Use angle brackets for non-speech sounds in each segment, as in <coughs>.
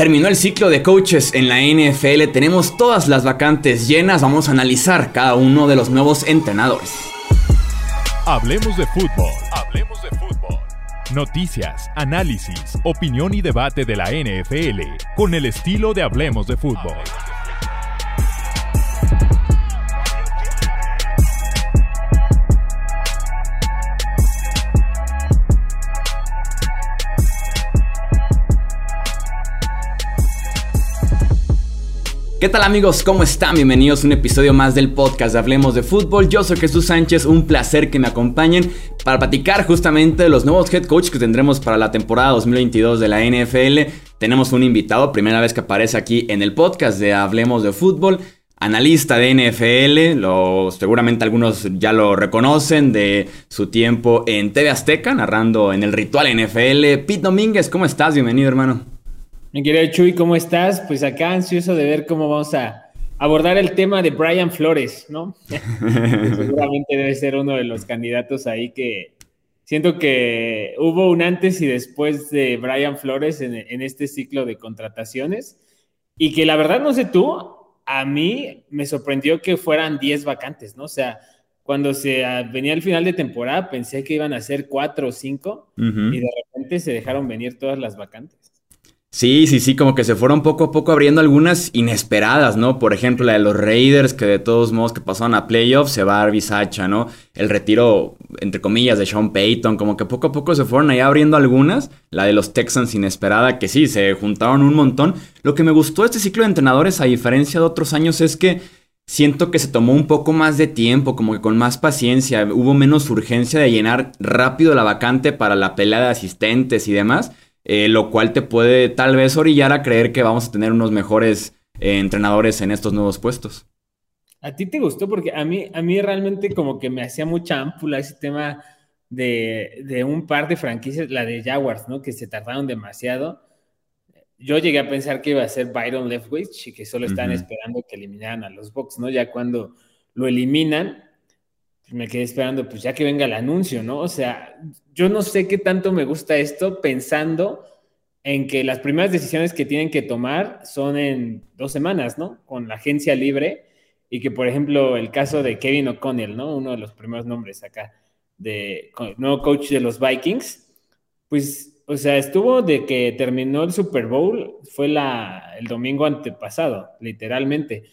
Terminó el ciclo de coaches en la NFL, tenemos todas las vacantes llenas, vamos a analizar cada uno de los nuevos entrenadores. Hablemos de fútbol, hablemos de fútbol. Noticias, análisis, opinión y debate de la NFL con el estilo de Hablemos de fútbol. ¿Qué tal amigos? ¿Cómo están? Bienvenidos a un episodio más del podcast de Hablemos de Fútbol. Yo soy Jesús Sánchez, un placer que me acompañen para platicar justamente de los nuevos head coaches que tendremos para la temporada 2022 de la NFL. Tenemos un invitado, primera vez que aparece aquí en el podcast de Hablemos de Fútbol analista de NFL, lo, seguramente algunos ya lo reconocen de su tiempo en TV Azteca, narrando en el ritual NFL. Pete Domínguez, ¿cómo estás? Bienvenido, hermano. Mi querido Chuy, ¿cómo estás? Pues acá ansioso de ver cómo vamos a abordar el tema de Brian Flores, ¿no? <laughs> Seguramente debe ser uno de los candidatos ahí que siento que hubo un antes y después de Brian Flores en, en este ciclo de contrataciones y que la verdad no sé tú, a mí me sorprendió que fueran 10 vacantes, ¿no? O sea, cuando se venía el final de temporada pensé que iban a ser 4 o 5 y de repente se dejaron venir todas las vacantes. Sí, sí, sí, como que se fueron poco a poco abriendo algunas inesperadas, ¿no? Por ejemplo, la de los Raiders, que de todos modos que pasaron a playoffs, se va a Arbisacha, ¿no? El retiro, entre comillas, de Sean Payton, como que poco a poco se fueron ahí abriendo algunas. La de los Texans inesperada, que sí, se juntaron un montón. Lo que me gustó este ciclo de entrenadores, a diferencia de otros años, es que siento que se tomó un poco más de tiempo, como que con más paciencia, hubo menos urgencia de llenar rápido la vacante para la pelea de asistentes y demás. Eh, lo cual te puede tal vez orillar a creer que vamos a tener unos mejores eh, entrenadores en estos nuevos puestos. ¿A ti te gustó? Porque a mí, a mí realmente como que me hacía mucha ámpula ese tema de, un par de franquicias, la de Jaguars, ¿no? Que se tardaron demasiado. Yo llegué a pensar que iba a ser Byron Leftwich y que solo estaban esperando que eliminaran a los Bucks, ¿no? Ya cuando lo eliminan, me quedé esperando, pues ya que venga el anuncio, ¿no? O sea, yo no sé qué tanto me gusta esto pensando en que las primeras decisiones que tienen que tomar son en dos semanas, ¿no? Con la agencia libre y que, por ejemplo, el caso de Kevin O'Connell, ¿no? Uno de los primeros nombres acá, de nuevo coach de los Vikings, pues, o sea, estuvo de que terminó el Super Bowl, fue la, el domingo antepasado, literalmente.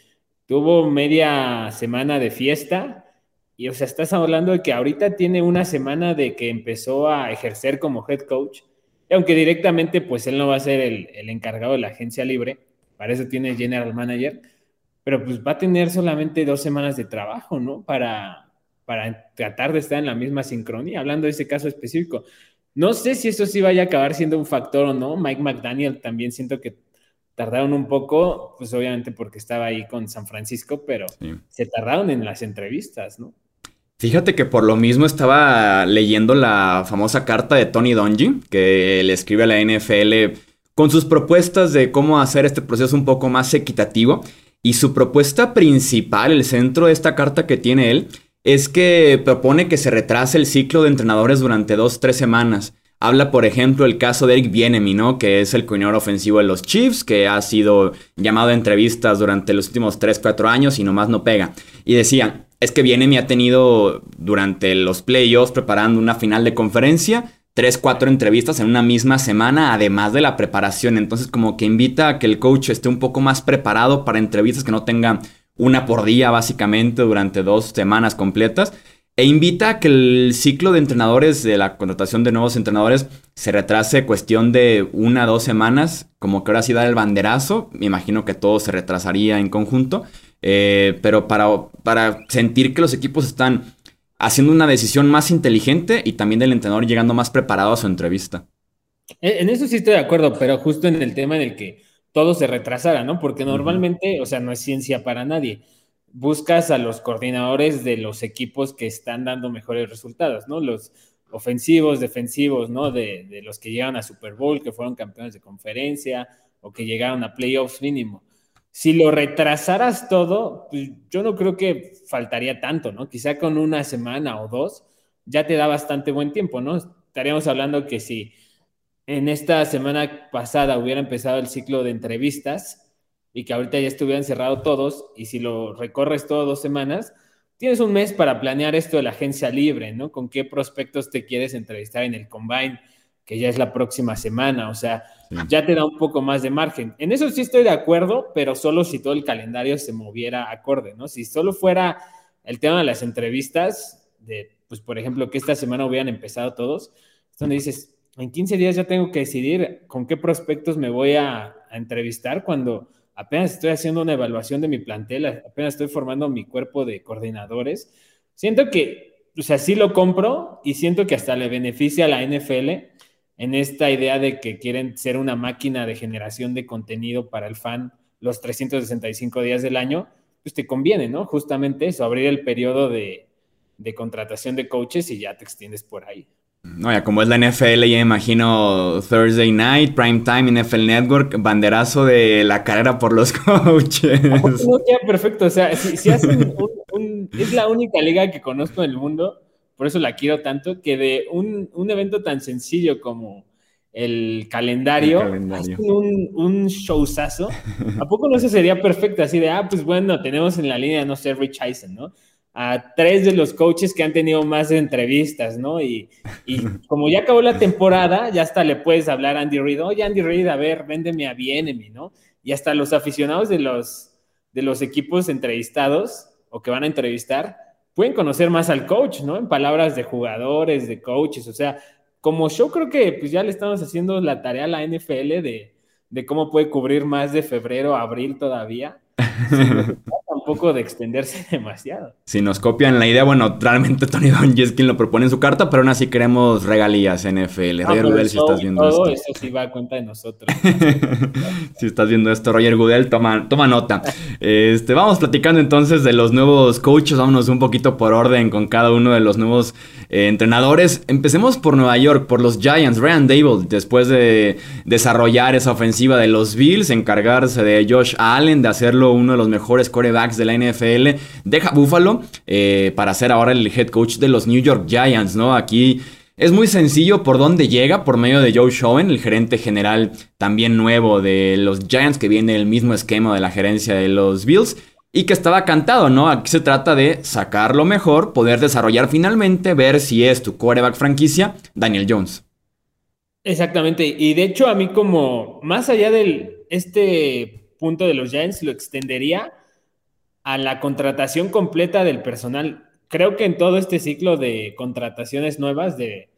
Tuvo media semana de fiesta y, o sea, estás hablando de que ahorita tiene una semana de que empezó a ejercer como head coach. Y aunque directamente, pues él no va a ser el, el encargado de la agencia libre, para eso tiene general manager, pero pues va a tener solamente dos semanas de trabajo, ¿no? Para, para tratar de estar en la misma sincronía, hablando de ese caso específico. No sé si eso sí vaya a acabar siendo un factor o no. Mike McDaniel también siento que tardaron un poco, pues obviamente porque estaba ahí con San Francisco, pero se tardaron en las entrevistas, ¿no? Fíjate que por lo mismo estaba leyendo la famosa carta de Tony Dungy, que le escribe a la NFL con sus propuestas de cómo hacer este proceso un poco más equitativo. Y su propuesta principal, el centro de esta carta que tiene él, es que propone que se retrase el ciclo de entrenadores durante dos, tres semanas. Habla, por ejemplo, el caso de Eric Bienemi, ¿no? Que es el coordinador ofensivo de los Chiefs, que ha sido llamado a entrevistas durante los últimos 3, 4 años y nomás no pega. Y decía, es que viene me ha tenido durante los playoffs preparando una final de conferencia, tres, cuatro entrevistas en una misma semana, además de la preparación. Entonces, como que invita a que el coach esté un poco más preparado para entrevistas que no tenga una por día, básicamente, durante dos semanas completas. E invita a que el ciclo de entrenadores, de la contratación de nuevos entrenadores, se retrase cuestión de una dos semanas, como que ahora sí dar el banderazo. Me imagino que todo se retrasaría en conjunto. Eh, pero para, para sentir que los equipos están haciendo una decisión más inteligente y también del entrenador llegando más preparado a su entrevista. En eso sí estoy de acuerdo, pero justo en el tema en el que todo se retrasara, ¿no? Porque normalmente, o sea, no es ciencia para nadie. Buscas a los coordinadores de los equipos que están dando mejores resultados, ¿no? Los ofensivos, defensivos, ¿no? De, de los que llegan a Super Bowl, que fueron campeones de conferencia o que llegaron a playoffs mínimo si lo retrasaras todo, pues yo no creo que faltaría tanto, ¿no? Quizá con una semana o dos ya te da bastante buen tiempo, ¿no? Estaríamos hablando que si en esta semana pasada hubiera empezado el ciclo de entrevistas y que ahorita ya estuvieran cerrados todos, y si lo recorres todo dos semanas, tienes un mes para planear esto de la agencia libre, ¿no? Con qué prospectos te quieres entrevistar en el combine, que ya es la próxima semana, o sea, ya te da un poco más de margen. En eso sí estoy de acuerdo, pero solo si todo el calendario se moviera acorde, ¿no? Si solo fuera el tema de las entrevistas, de, pues, por ejemplo, que esta semana hubieran empezado todos, donde dices, en 15 días ya tengo que decidir con qué prospectos me voy a, entrevistar cuando apenas estoy haciendo una evaluación de mi plantel, apenas estoy formando mi cuerpo de coordinadores. Siento que, o sea, sí lo compro y siento que hasta le beneficia a la NFL en esta idea de que quieren ser una máquina de generación de contenido para el fan los 365 días del año, pues te conviene, ¿no? Justamente eso, abrir el periodo de, de contratación de coaches y ya te extiendes por ahí. No, ya como es la NFL, ya imagino Thursday Night, Prime Time, NFL Network, banderazo de la carrera por los <laughs> coaches. No queda perfecto, o sea, si, hacen un, es la única liga que conozco en el mundo, por eso la quiero tanto, que de un, un evento tan sencillo como el calendario, un, un showzazo, ¿a poco no se sería perfecto? Así de, ah, pues bueno, tenemos en la línea, no sé, Rich Eisen, ¿no? a tres de los coaches que han tenido más entrevistas, ¿no? Y, como ya acabó la temporada, ya hasta le puedes hablar a Andy Reid, oye Andy Reid, a ver, véndeme a Bienemi, ¿no? Y hasta los aficionados de los, de los equipos entrevistados o que van a entrevistar pueden conocer más al coach, ¿no? En palabras de jugadores, de coaches, o sea, como yo creo que pues ya le estamos haciendo la tarea a la NFL de, de cómo puede cubrir más de febrero a abril todavía <laughs> tampoco de extenderse <laughs> demasiado. Si nos copian la idea, bueno, realmente Tony es quien lo propone en su carta, pero aún así queremos regalías NFL. Roger Goodell, si estás viendo todo esto. eso sí va a cuenta de nosotros. <laughs> si estás viendo esto, Roger Goodell, toma, toma nota. Este, vamos platicando entonces de los nuevos coaches, vámonos un poquito por orden con cada uno de los nuevos eh, entrenadores. Empecemos por Nueva York, por los Giants. Ryan Dable, después de desarrollar esa ofensiva de los Bills, encargarse de Josh Allen, de hacerlo uno de los mejores corebacks de la NFL, deja Buffalo eh, para ser ahora el head coach de los New York Giants, ¿no? Aquí es muy sencillo por dónde llega, por medio de Joe Schoen, el gerente general también nuevo de los Giants, que viene del mismo esquema de la gerencia de los Bills y que estaba cantado, ¿no? Aquí se trata de sacar lo mejor, poder desarrollar finalmente, ver si es tu quarterback franquicia, Daniel Jones. Exactamente, y de hecho a mí como más allá del este punto de los Giants lo extendería a la contratación completa del personal. Creo que en todo este ciclo de contrataciones nuevas de,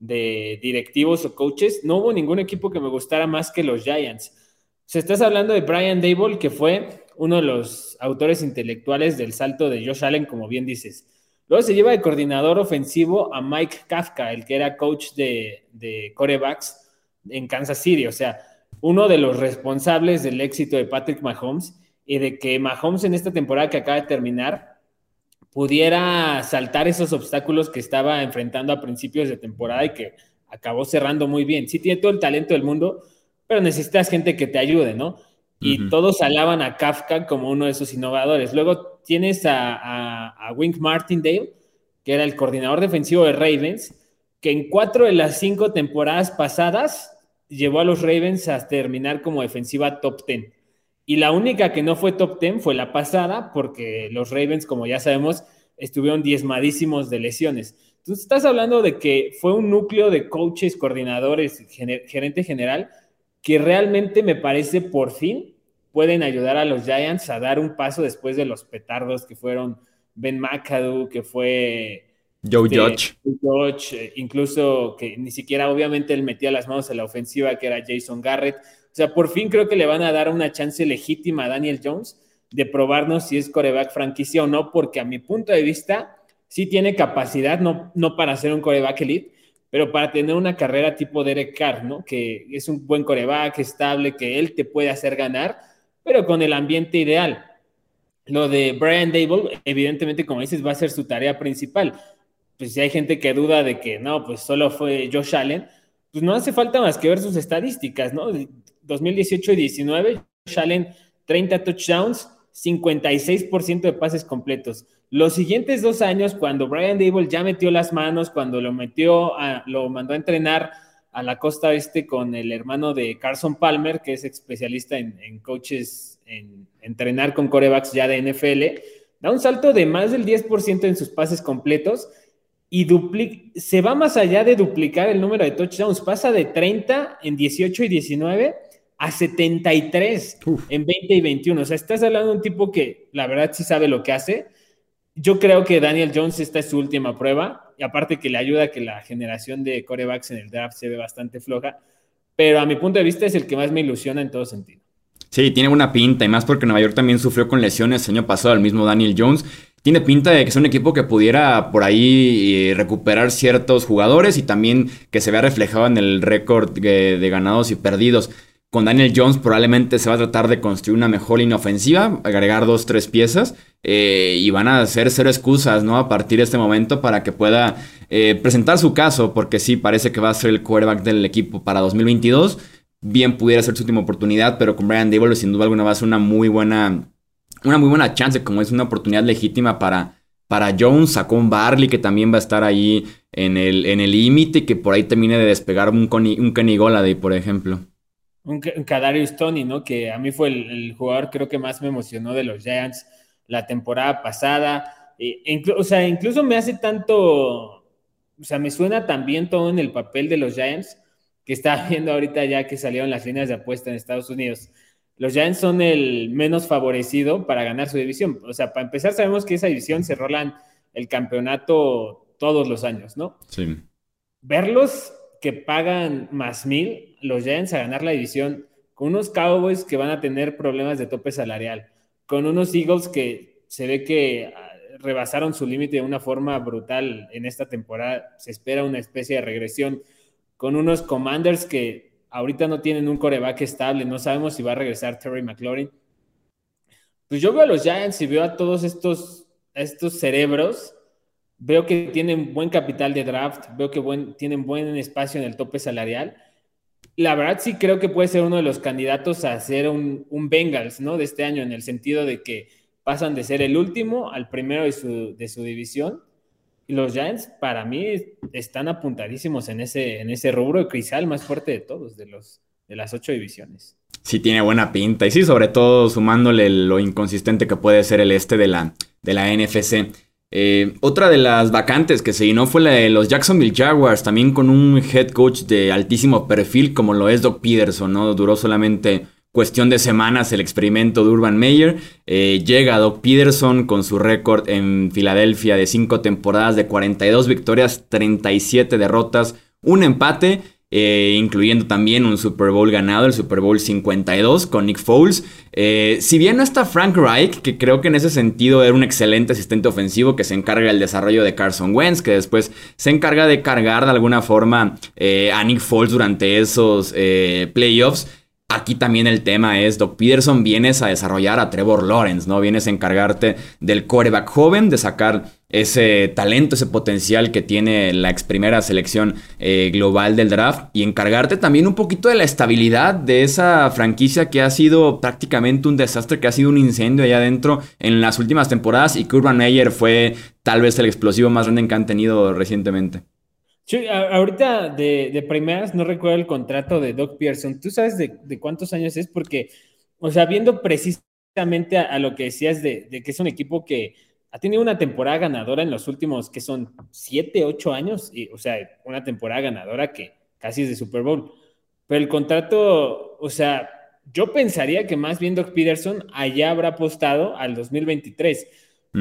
de directivos o coaches, no hubo ningún equipo que me gustara más que los Giants. Se estás hablando de Brian Dable, que fue uno de los autores intelectuales del salto de Josh Allen, como bien dices. Luego se lleva de coordinador ofensivo a Mike Kafka, el que era coach de, de corebacks en Kansas City, o sea, uno de los responsables del éxito de Patrick Mahomes y de que Mahomes en esta temporada que acaba de terminar pudiera saltar esos obstáculos que estaba enfrentando a principios de temporada y que acabó cerrando muy bien. Sí tiene todo el talento del mundo, pero necesitas gente que te ayude, ¿no? Y todos alaban a Kafka como uno de sus innovadores. Luego tienes a, a, Wink Martindale, que era el coordinador defensivo de Ravens, que en cuatro de las cinco temporadas pasadas llevó a los Ravens a terminar como defensiva top ten. Y la única que no fue top ten fue la pasada, porque los Ravens, como ya sabemos, estuvieron diezmadísimos de lesiones. Entonces, estás hablando de que fue un núcleo de coaches, coordinadores, gerente general, que realmente me parece por fin pueden ayudar a los Giants a dar un paso después de los petardos que fueron Ben McAdoo, que fue Joe este, Judge. Eh, incluso que ni siquiera obviamente él metía las manos en la ofensiva, que era Jason Garrett. O sea, por fin creo que le van a dar una chance legítima a Daniel Jones de probarnos si es coreback franquicia o no, porque a mi punto de vista sí tiene capacidad, no, no para ser un coreback elite, pero para tener una carrera tipo Derek Carr, ¿no? Que es un buen coreback, estable, que él te puede hacer ganar, pero con el ambiente ideal. Lo de Brian Dable, evidentemente, como dices, va a ser su tarea principal. Pues si hay gente que duda de que no, pues solo fue Josh Allen, pues no hace falta más que ver sus estadísticas, ¿no? 2018 y 19, Josh Allen, 30 touchdowns, 56% de pases completos. Los siguientes dos años, cuando Brian Dable ya metió las manos, cuando lo metió, a, lo mandó a entrenar a la costa este con el hermano de Carson Palmer, que es especialista en, coaches, en entrenar con corebacks ya de NFL, da un salto de más del 10% en sus pases completos y se va más allá de duplicar el número de touchdowns, pasa de 30 en 18 y 19 a 73 en 20 y 21. O sea, estás hablando de un tipo que la verdad sí sabe lo que hace. Yo creo que Daniel Jones esta es su última prueba y aparte que le ayuda a que la generación de corebacks en el draft se ve bastante floja, pero a mi punto de vista es el que más me ilusiona en todo sentido. Sí, tiene buena pinta y más porque Nueva York también sufrió con lesiones el año pasado el mismo Daniel Jones. Tiene pinta de que es un equipo que pudiera por ahí eh, recuperar ciertos jugadores y también que se vea reflejado en el récord de ganados y perdidos con Daniel Jones probablemente se va a tratar de construir una mejor línea ofensiva, agregar dos, tres piezas eh, y van a hacer cero excusas, ¿no? A partir de este momento para que pueda eh, presentar su caso, porque sí, parece que va a ser el quarterback del equipo para 2022. Bien pudiera ser su última oportunidad, pero con Brian Dable sin duda alguna va a ser una muy buena, una muy buena chance, como es una oportunidad legítima para, para Jones, sacó un Barley que también va a estar ahí en el límite, que por ahí termine de despegar un, un Kenny Goladay, por ejemplo un, Kadarius Tony, ¿no? Que a mí fue el, jugador creo que más me emocionó de los Giants la temporada pasada. E, o sea, incluso me hace tanto, o sea, me suena también todo en el papel de los Giants que está <laughs> viendo ahorita ya que salieron las líneas de apuesta en Estados Unidos. Los Giants son el menos favorecido para ganar su división. O sea, para empezar, sabemos que esa división se rolan el campeonato todos los años, ¿no? Sí. Verlos que pagan más mil los Giants a ganar la división, con unos Cowboys que van a tener problemas de tope salarial, con unos Eagles que se ve que ah, rebasaron su límite de una forma brutal en esta temporada, se espera una especie de regresión, con unos Commanders que ahorita no tienen un coreback estable, no sabemos si va a regresar Terry McLaurin. Pues yo veo a los Giants y veo a todos estos, estos cerebros Veo que tienen buen capital de draft, veo que tienen buen espacio en el tope salarial. La verdad sí creo que puede ser uno de los candidatos a ser un, Bengals, ¿no? De este año, en el sentido de que pasan de ser el último al primero de su, de su división. Y los Giants, para mí, están apuntadísimos en ese, en ese rubro de crisal más fuerte de todos, de, los, de las ocho divisiones. Sí, tiene buena pinta. Y sí, sobre todo sumándole lo inconsistente que puede ser el este de la, de la NFC. Eh, otra de las vacantes que se llenó fue la de los Jacksonville Jaguars, también con un head coach de altísimo perfil como lo es Doc Peterson, ¿no? Duró solamente cuestión de semanas el experimento de Urban Meyer. Eh, llega Doc Peterson con su récord en Filadelfia de 5 temporadas de 42 victorias, 37 derrotas, un empate. Eh, incluyendo también un Super Bowl ganado, el Super Bowl 52 con Nick Foles. Eh, si bien no está Frank Reich, que creo que en ese sentido era un excelente asistente ofensivo que se encarga del desarrollo de Carson Wentz, que después se encarga de cargar de alguna forma eh, a Nick Foles durante esos playoffs. Aquí también el tema es, Doc Peterson, vienes a desarrollar a Trevor Lawrence, ¿no? Vienes a encargarte del coreback joven, de sacar ese talento, ese potencial que tiene la ex primera selección eh, global del draft y encargarte también un poquito de la estabilidad de esa franquicia que ha sido prácticamente un desastre, que ha sido un incendio allá adentro en las últimas temporadas y que Urban Meyer fue tal vez el explosivo más grande que han tenido recientemente. Ahorita de, primeras no recuerdo el contrato de Doc Pearson. ¿Tú sabes de, cuántos años es? Porque, o sea, viendo precisamente a, lo que decías de, que es un equipo que ha tenido una temporada ganadora en los últimos, que son siete, ocho años, y, o sea, una temporada ganadora que casi es de Super Bowl. Pero el contrato, o sea, yo pensaría que más bien Doc Peterson allá habrá apostado al 2023,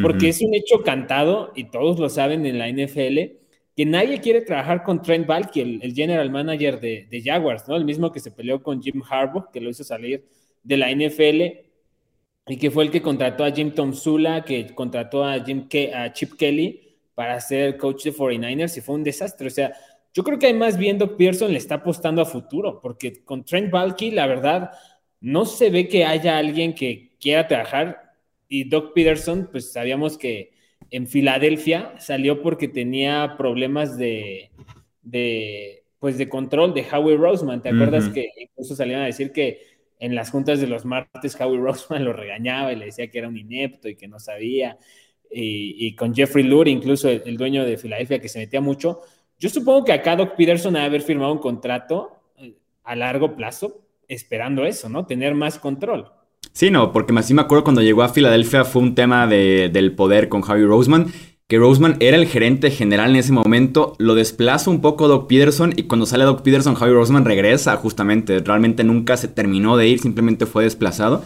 porque es un hecho cantado, y todos lo saben en la NFL que nadie quiere trabajar con Trent Balky, el, general manager de, Jaguars, ¿no? El mismo que se peleó con Jim Harbaugh, que lo hizo salir de la NFL y que fue el que contrató a Jim Tom Sula, que contrató a, Jim a Chip Kelly para ser coach de 49ers y fue un desastre. O sea, yo creo que más bien Doc Pearson le está apostando a futuro, porque con Trent Balky, la verdad, no se ve que haya alguien que quiera trabajar y Doc Peterson, pues sabíamos que en Filadelfia salió porque tenía problemas de, pues de control de Howie Roseman. ¿Te acuerdas que incluso salían a decir que en las juntas de los martes Howie Roseman lo regañaba y le decía que era un inepto y que no sabía? Y, con Jeffrey Lurie, incluso el, dueño de Filadelfia, que se metía mucho. Yo supongo que acá Doc Peterson ha haber firmado un contrato eh, a largo plazo esperando eso, ¿no? Tener más control. Sí, no, porque más sí me acuerdo cuando llegó a Filadelfia fue un tema del poder con Javi Roseman, que Roseman era el gerente general en ese momento, lo desplaza un poco Doc Peterson y cuando sale Doc Peterson, Javi Roseman regresa justamente, realmente nunca se terminó de ir, simplemente fue desplazado.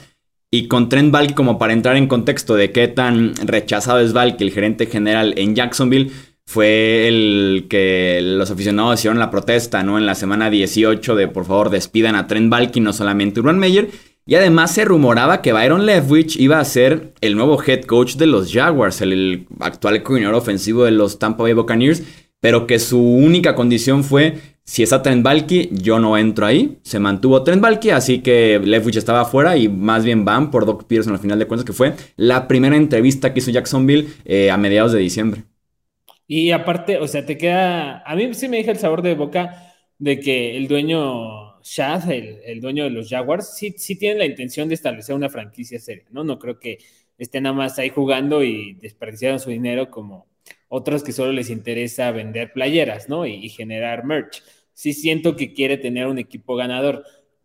Y con Trent Balky, como para entrar en contexto de qué tan rechazado es Balky, el gerente general en Jacksonville, fue el que los aficionados hicieron la protesta, ¿no? En la semana 18 de por favor despidan a Trent Balky, no solamente Urban Meyer. Y además se rumoraba que Byron Leftwich iba a ser el nuevo head coach de los Jaguars, el, actual coordinador ofensivo de los Tampa Bay Buccaneers, pero que su única condición fue si está Trent Balky, yo no entro ahí. Se mantuvo Trent Balky, así que Leftwich estaba afuera y más bien van por Doc Peterson al final de cuentas, que fue la primera entrevista que hizo Jacksonville eh, a mediados de diciembre. Y aparte, o sea, te queda. A mí sí me deja el sabor de boca de que el dueño Shad, el, dueño de los Jaguars, sí, sí tiene la intención de establecer una franquicia seria, ¿no? No creo que estén nada más ahí jugando y desperdiciando su dinero como otros que solo les interesa vender playeras, ¿no? Y, y generar merch. Sí siento que quiere tener un equipo ganador.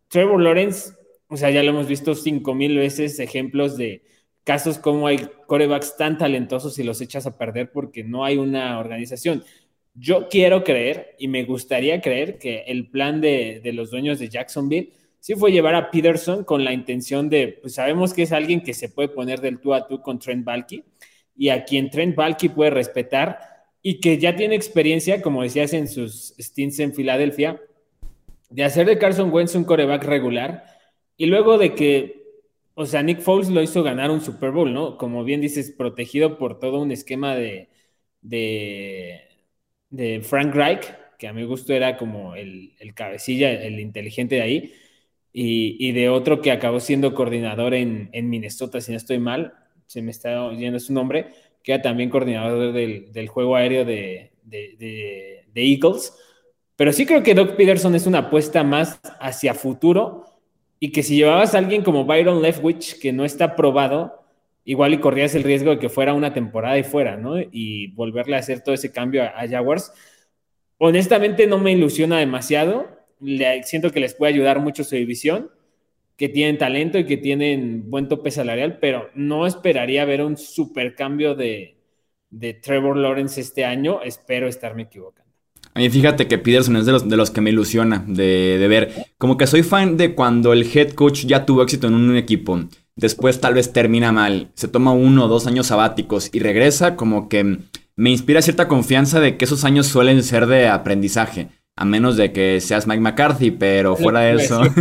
Trevor Lawrence, o sea, ya lo hemos visto cinco mil veces ejemplos de casos como hay corebacks tan talentosos y los echas a perder porque no hay una organización. Yo quiero creer y me gustaría creer que el plan de, los dueños de Jacksonville sí fue llevar a Peterson con la intención de, pues sabemos que es alguien que se puede poner del tú a tú con Trent Balky y a quien Trent Balky puede respetar y que ya tiene experiencia, como decías en sus stints en Filadelfia, de hacer de Carson Wentz un coreback regular y luego de que o sea, Nick Foles lo hizo ganar un Super Bowl, ¿no? Como bien dices, protegido por todo un esquema de, de, Frank Reich, que a mi gusto era como el, cabecilla, el inteligente de ahí, y, de otro que acabó siendo coordinador en, Minnesota, si no estoy mal, se me está oyendo su nombre, que era también coordinador del, juego aéreo de, de, Eagles. Pero sí creo que Doc Peterson es una apuesta más hacia futuro y que si llevabas a alguien como Byron Leftwich, que no está probado, igual y corrías el riesgo de que fuera una temporada y fuera, ¿no? Y volverle a hacer todo ese cambio a, Jaguars. Honestamente no me ilusiona demasiado. Le, siento que les puede ayudar mucho su división, que tienen talento y que tienen buen tope salarial, pero no esperaría ver un super cambio de, de Trevor Lawrence este año. Espero estarme equivocando. A mí fíjate que Peterson es de los, de los que me ilusiona de, de, ver. Como que soy fan de cuando el head coach ya tuvo éxito en un equipo. Después tal vez termina mal, se toma uno o dos años sabáticos y regresa como que me inspira cierta confianza de que esos años suelen ser de aprendizaje. A menos de que seas Mike McCarthy, pero fuera de eso. <laughs>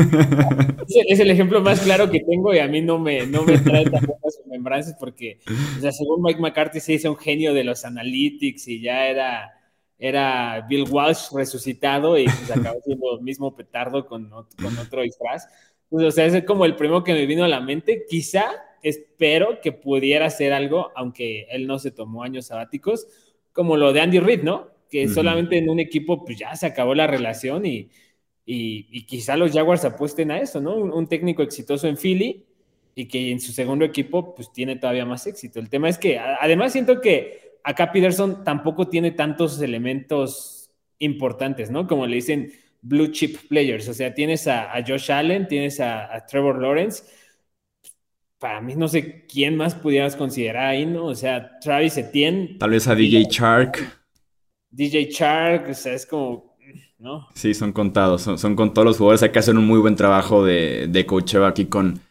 Es el ejemplo más claro que tengo y a mí no me, no me trae tantas membranzas porque, o sea, según Mike McCarthy se hizo un genio de los analytics y ya era era Bill Walsh resucitado y pues acabó siendo el mismo petardo con, con otro disfraz. Pues, o sea, es como el primero que me vino a la mente. Quizá espero que pudiera hacer algo, aunque él no se tomó años sabáticos, como lo de Andy Reid, ¿no? Que solamente en un equipo pues ya se acabó la relación y, y, quizá los Jaguars apuesten a eso, ¿no? Un, un, técnico exitoso en Philly y que en su segundo equipo pues tiene todavía más éxito. El tema es que además siento que acá Peterson tampoco tiene tantos elementos importantes, ¿no? Como le dicen blue chip players. O sea, tienes a, Josh Allen, tienes a, Trevor Lawrence. Para mí no sé quién más pudieras considerar ahí, ¿no? O sea, Travis Etienne. Tal vez a DJ Chark. DJ Chark, o sea, es como, ¿no? Sí, son contados, son, con todos los jugadores. Hay que hacer un muy buen trabajo de, de coacheo aquí con,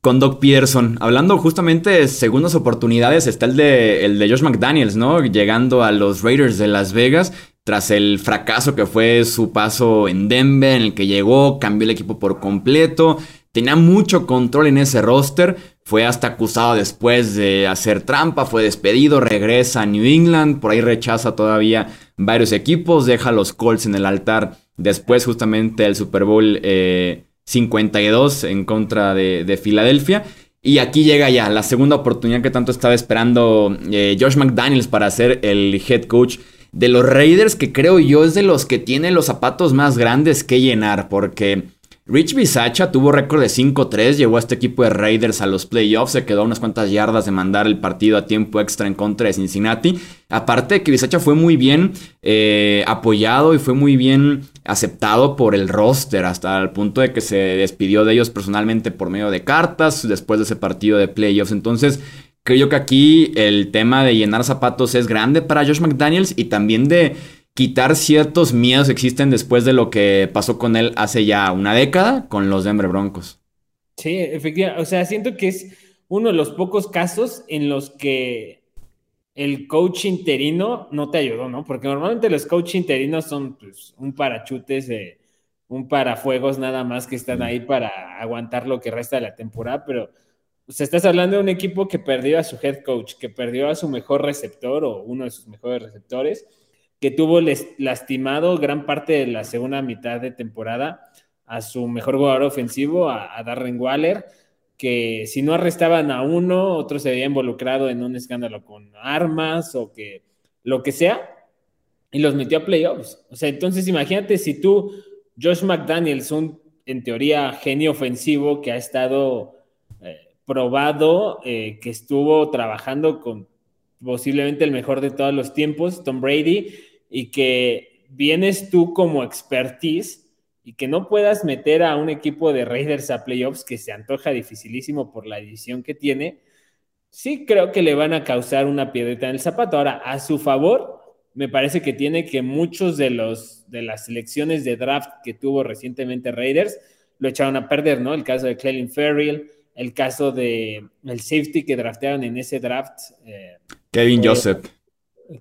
con Doc Peterson. Hablando justamente de segundas oportunidades, está el de, el de Josh McDaniels, ¿no? Llegando a los Raiders de Las Vegas tras el fracaso que fue su paso en Denver, en el que llegó, cambió el equipo por completo, tenía mucho control en ese roster, fue hasta acusado después de hacer trampa, fue despedido, regresa a New England, por ahí rechaza todavía varios equipos, deja a los Colts en el altar después justamente del Super Bowl. Eh, 52 en contra de, Filadelfia. Y aquí llega ya la segunda oportunidad que tanto estaba esperando eh, Josh McDaniels para ser el head coach de los Raiders, que creo yo es de los que tiene los zapatos más grandes que llenar, porque Rich Bisacha tuvo récord de 5-3, llevó a este equipo de Raiders a los playoffs, se quedó unas cuantas yardas de mandar el partido a tiempo extra en contra de Cincinnati. Aparte de que Bisacha fue muy bien eh, apoyado y fue muy bien aceptado por el roster, hasta el punto de que se despidió de ellos personalmente por medio de cartas después de ese partido de playoffs. Entonces, creo que aquí el tema de llenar zapatos es grande para Josh McDaniels y también de quitar ciertos miedos que existen después de lo que pasó con él hace ya una década con los Denver Broncos. Sí, efectivamente. O sea, siento que es uno de los pocos casos en los que el coach interino no te ayudó, ¿no? Porque normalmente los coach interinos son pues, un parachutes, un parafuegos nada más que están ahí para aguantar lo que resta de la temporada, pero o sea, estás hablando de un equipo que perdió a su head coach, que perdió a su mejor receptor o uno de sus mejores receptores, que tuvo lastimado gran parte de la segunda mitad de temporada a su mejor jugador ofensivo, a, Darren Waller, que si no arrestaban a uno, otro se había involucrado en un escándalo con armas o que lo que sea, y los metió a playoffs. O sea, entonces imagínate si tú, Josh McDaniels, un en teoría genio ofensivo que ha estado probado, eh, que estuvo trabajando con posiblemente el mejor de todos los tiempos, Tom Brady, y que vienes tú como expertise y que no puedas meter a un equipo de Raiders a playoffs que se antoja dificilísimo por la edición que tiene, sí creo que le van a causar una piedrita en el zapato. Ahora, a su favor, me parece que tiene que muchos de los de las selecciones de draft que tuvo recientemente Raiders lo echaron a perder, ¿no? El caso de Clelin Ferrill, el caso de el safety que draftearon en ese draft. Eh, Kevin Joseph.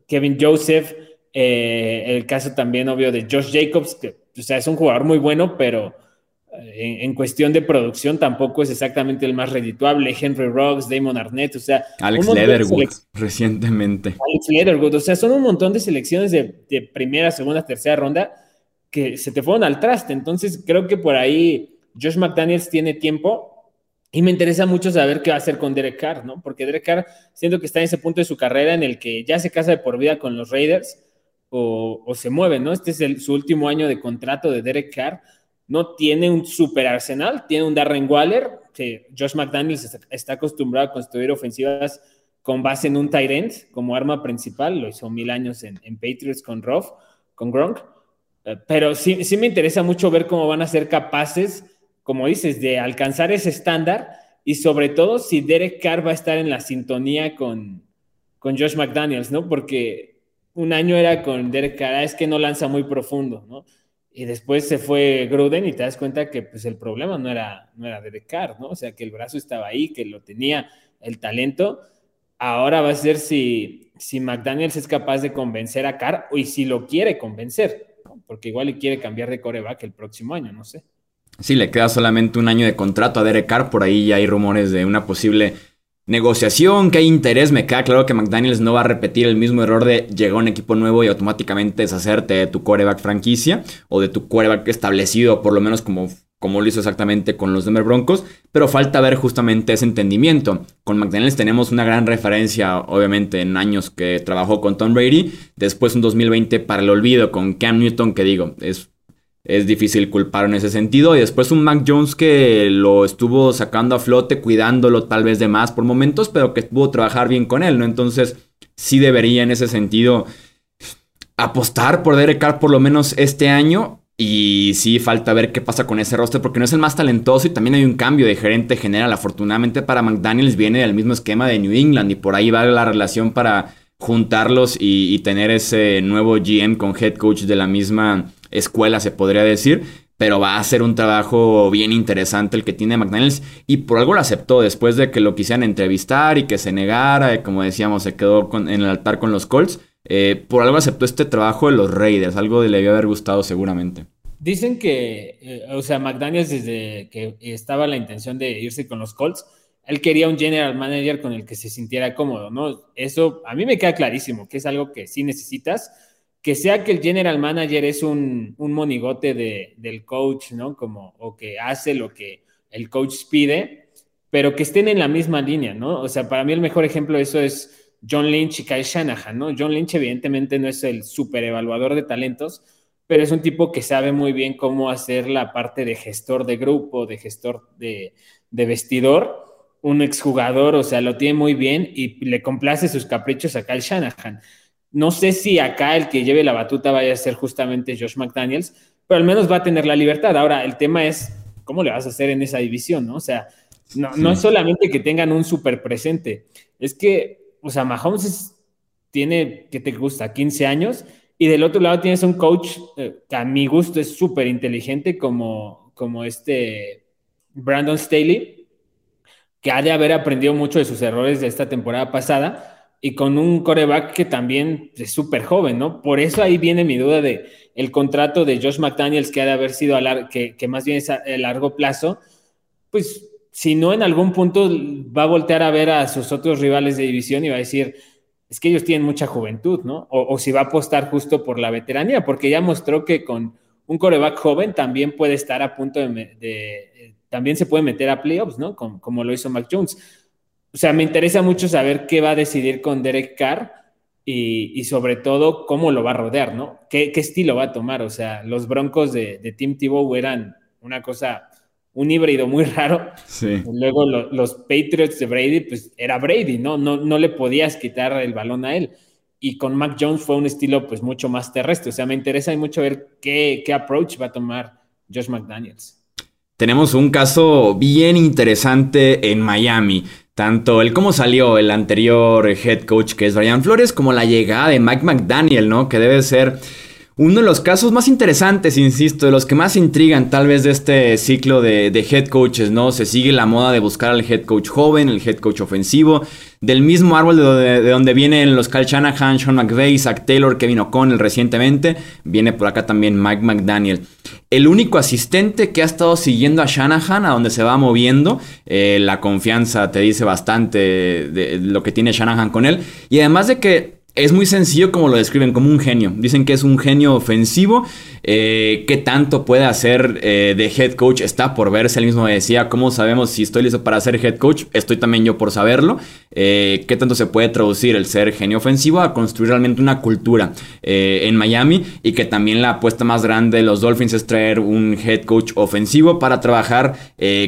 Kevin Joseph. Eh, el caso también, obvio, de Josh Jacobs, que o sea, es un jugador muy bueno, pero eh, en, cuestión de producción tampoco es exactamente el más redituable. Henry Rocks, Damon Arnett, o sea. Alex Leatherwood, recientemente. Alex Leatherwood, o sea, son un montón de selecciones de, de, primera, segunda, tercera ronda que se te fueron al traste. Entonces, creo que por ahí Josh McDaniels tiene tiempo. Y me interesa mucho saber qué va a hacer con Derek Carr, ¿no? Porque Derek Carr, siento que está en ese punto de su carrera en el que ya se casa de por vida con los Raiders, o, se mueve, ¿no? Este es su último año de contrato de Derek Carr. No tiene un super arsenal, tiene un Darren Waller, que Josh McDaniels está, acostumbrado a construir ofensivas con base en un tight end como arma principal, lo hizo mil años en, Patriots con Ruff, con Gronk, eh, pero sí, sí me interesa mucho ver cómo van a ser capaces, como dices, de alcanzar ese estándar y sobre todo si Derek Carr va a estar en la sintonía con, con Josh McDaniels, ¿no? Porque un año era con Derek Carr, ah, es que no lanza muy profundo, ¿no? Y después se fue Gruden y te das cuenta que pues el problema no era, no era Derek Carr, ¿no? O sea, que el brazo estaba ahí, que lo tenía el talento. Ahora va a ser si, si McDaniels es capaz de convencer a Carr y si lo quiere convencer, ¿no? porque igual le quiere cambiar de coreback el próximo año, no sé. Sí, le queda solamente un año de contrato a Derek Carr, por ahí ya hay rumores de una posible negociación, que hay interés. Me queda claro que McDaniels no va a repetir el mismo error de llegar a un equipo nuevo y automáticamente deshacerte de tu coreback franquicia o de tu coreback establecido, por lo menos como, como lo hizo exactamente con los Denver Broncos. Pero falta ver justamente ese entendimiento. Con McDaniels tenemos una gran referencia, obviamente, en años que trabajó con Tom Brady. Después un 2020 para el olvido con Cam Newton, que digo, es es difícil culpar en ese sentido. Y después un Mac Jones que lo estuvo sacando a flote, cuidándolo tal vez de más por momentos, pero que pudo trabajar bien con él, ¿no? Entonces, sí debería en ese sentido apostar por Derek Carr por lo menos este año. Y sí, falta ver qué pasa con ese roster, porque no es el más talentoso y también hay un cambio de gerente general. Afortunadamente para McDaniels viene del mismo esquema de New England y por ahí va la relación para juntarlos y, y tener ese nuevo GM con head coach de la misma escuela, se podría decir. Pero va a ser un trabajo bien interesante el que tiene McDaniels. Y por algo lo aceptó después de que lo quisieran entrevistar y que se negara. Y como decíamos, se quedó en el altar con los Colts. Eh, por algo aceptó este trabajo de los Raiders. Algo le debió haber gustado seguramente. Dicen que, eh, o sea, McDaniels desde que estaba la intención de irse con los Colts, él quería un general manager con el que se sintiera cómodo, ¿no? Eso a mí me queda clarísimo, que es algo que sí necesitas que sea que el general manager es un, monigote del coach, ¿no? Como, o que hace lo que el coach pide, pero que estén en la misma línea, ¿no? O sea, para mí el mejor ejemplo de eso es John Lynch y Kyle Shanahan, ¿no? John Lynch evidentemente no es el super evaluador de talentos, pero es un tipo que sabe muy bien cómo hacer la parte de gestor de grupo, de gestor de, de vestidor. Un exjugador, o sea, lo tiene muy bien y le complace sus caprichos a Kyle Shanahan. No sé si acá el que lleve la batuta vaya a ser justamente Josh McDaniels, pero al menos va a tener la libertad. Ahora, el tema es cómo le vas a hacer en esa división, ¿no? O sea, no, no es solamente que tengan un súper presente, es que, o sea, Mahomes tiene, ¿qué te gusta? 15 años y del otro lado tienes un coach eh, que a mi gusto es súper inteligente como, como este Brandon Staley, que ha de haber aprendido mucho de sus errores de esta temporada pasada y con un coreback que también es súper joven, ¿no? Por eso ahí viene mi duda de el contrato de Josh McDaniels que ha de haber sido a que, que más bien es a, largo plazo, pues si no en algún punto va a voltear a ver a sus otros rivales de división y va a decir, es que ellos tienen mucha juventud, ¿no? O, si va a apostar justo por la veteranía, porque ya mostró que con un coreback joven también puede estar a punto de, también se puede meter a playoffs, ¿no? Como, como lo hizo Mac Jones o sea, me interesa mucho saber qué va a decidir con Derek Carr y, sobre todo cómo lo va a rodear, ¿no? ¿Qué, estilo va a tomar? O sea, los Broncos de, de Tim Tebow eran una cosa, un híbrido muy <laughs> raro. Sí. Luego los Patriots de Brady, pues era Brady, ¿no? ¿no? No le podías quitar el balón a él. Y con Mac Jones fue un estilo pues mucho más terrestre. O sea, me interesa mucho ver qué, qué approach va a tomar Josh McDaniels. Tenemos un caso bien interesante en Miami. Tanto el cómo salió el anterior head coach que es Brian Flores, como la llegada de Mike McDaniel, ¿no? Que debe ser uno de los casos más interesantes, insisto, de los que más intrigan tal vez de este ciclo de, head coaches, ¿no? Se sigue la moda de buscar al head coach joven, el head coach ofensivo, del mismo árbol de donde, vienen los Kyle Shanahan, Sean McVay, Zach Taylor, Kevin O'Connell recientemente, viene por acá también Mike McDaniel. El único asistente que ha estado siguiendo a Shanahan, a donde se va moviendo, eh, la confianza te dice bastante de lo que tiene Shanahan con él, y además de que es muy sencillo como lo describen, como un genio. Dicen que es un genio ofensivo. Eh, ¿Qué tanto puede hacer eh, de head coach? Está por verse. Él mismo decía, ¿cómo sabemos si estoy listo para ser head coach? Estoy también yo por saberlo. Eh, ¿Qué tanto se puede traducir el ser genio ofensivo a construir realmente una cultura en Miami? Y que también la apuesta más grande de los Dolphins es traer un head coach ofensivo para trabajar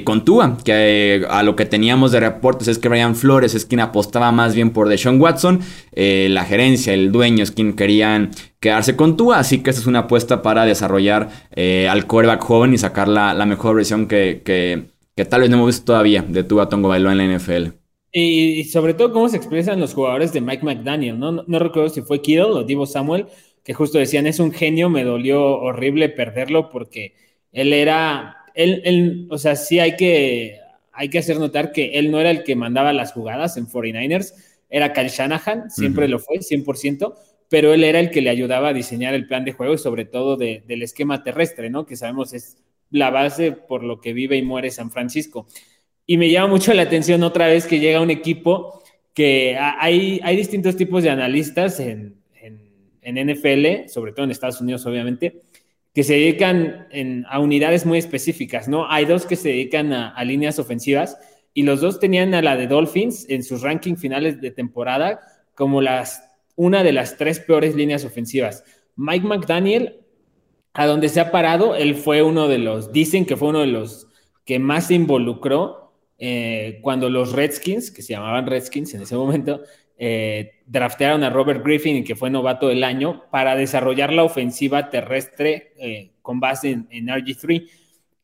con Tua. Que a lo que teníamos de reportes es que Brian Flores es quien apostaba más bien por Deshaun Watson. la el dueño es quien querían quedarse con Tua, así que esta es una apuesta para desarrollar eh, al quarterback joven y sacar la, mejor versión que, que, tal vez no hemos visto todavía de Tua Tongo Bailó en la NFL. Y, sobre todo cómo se expresan los jugadores de Mike McDaniel, ¿no? No, recuerdo si fue Kittle o Divo Samuel, que justo decían, es un genio, me dolió horrible perderlo porque él era, él, él o sea, sí hay que, hay que hacer notar que él no era el que mandaba las jugadas en 49ers, era Kyle Shanahan, siempre lo fue, 100%, pero él era el que le ayudaba a diseñar el plan de juego y sobre todo del esquema terrestre, ¿no? Que sabemos es la base por lo que vive y muere San Francisco. Y me llama mucho la atención otra vez que llega un equipo que hay, hay distintos tipos de analistas en, en, NFL, sobre todo en Estados Unidos, obviamente, que se dedican a unidades muy específicas, ¿no? Hay dos que se dedican a líneas ofensivas y los dos tenían a la de Dolphins en sus rankings finales de temporada como las, una de las tres peores líneas ofensivas. Mike McDaniel, a donde se ha parado, él fue uno de los, dicen que fue uno de los que más se involucró eh, cuando los Redskins, que se llamaban Redskins en ese momento, eh, draftearon a Robert Griffin, que fue novato del año, para desarrollar la ofensiva terrestre eh, con base en, en RG3.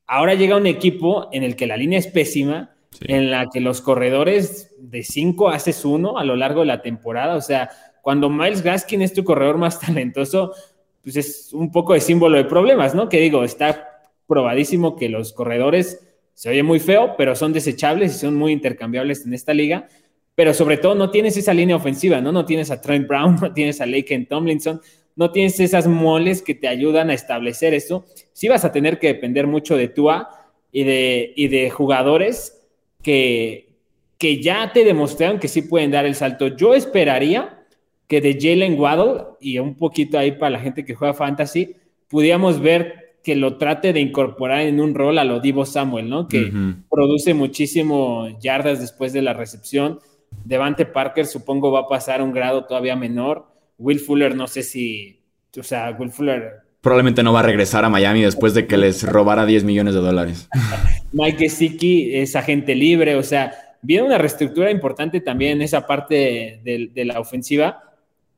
Ahora llega un equipo en el que la línea es pésima, en la que los corredores de cinco haces uno a lo largo de la temporada. O sea, cuando Miles Gaskin es tu corredor más <laughs> talentoso, pues es un poco de símbolo de problemas, ¿no? Que digo, está probadísimo que los corredores se oye muy feo, pero son desechables y son muy intercambiables en esta liga. Pero sobre todo no tienes esa línea ofensiva, ¿no? No tienes a Trent Brown, <laughs> no tienes a Laken Tomlinson, no tienes esas moles que te ayudan a establecer eso. Sí vas a tener que depender mucho de Tua y de, y de jugadores que, que ya te demostraron que sí pueden dar el salto. Yo esperaría que de Jalen Waddle y un poquito ahí para la gente que juega fantasy, pudiéramos ver que lo trate de incorporar en un rol a lo Divo Samuel, ¿no? Que produce muchísimo yardas después de la recepción. Devante Parker supongo va a pasar un grado todavía menor. Will Fuller no sé si, o sea, Will Fuller probablemente no va a regresar a Miami después de que les robara 10 millones de dólares. <laughs> Mike Gesicki es agente libre, o sea, viene una reestructura importante también en esa parte de, la ofensiva.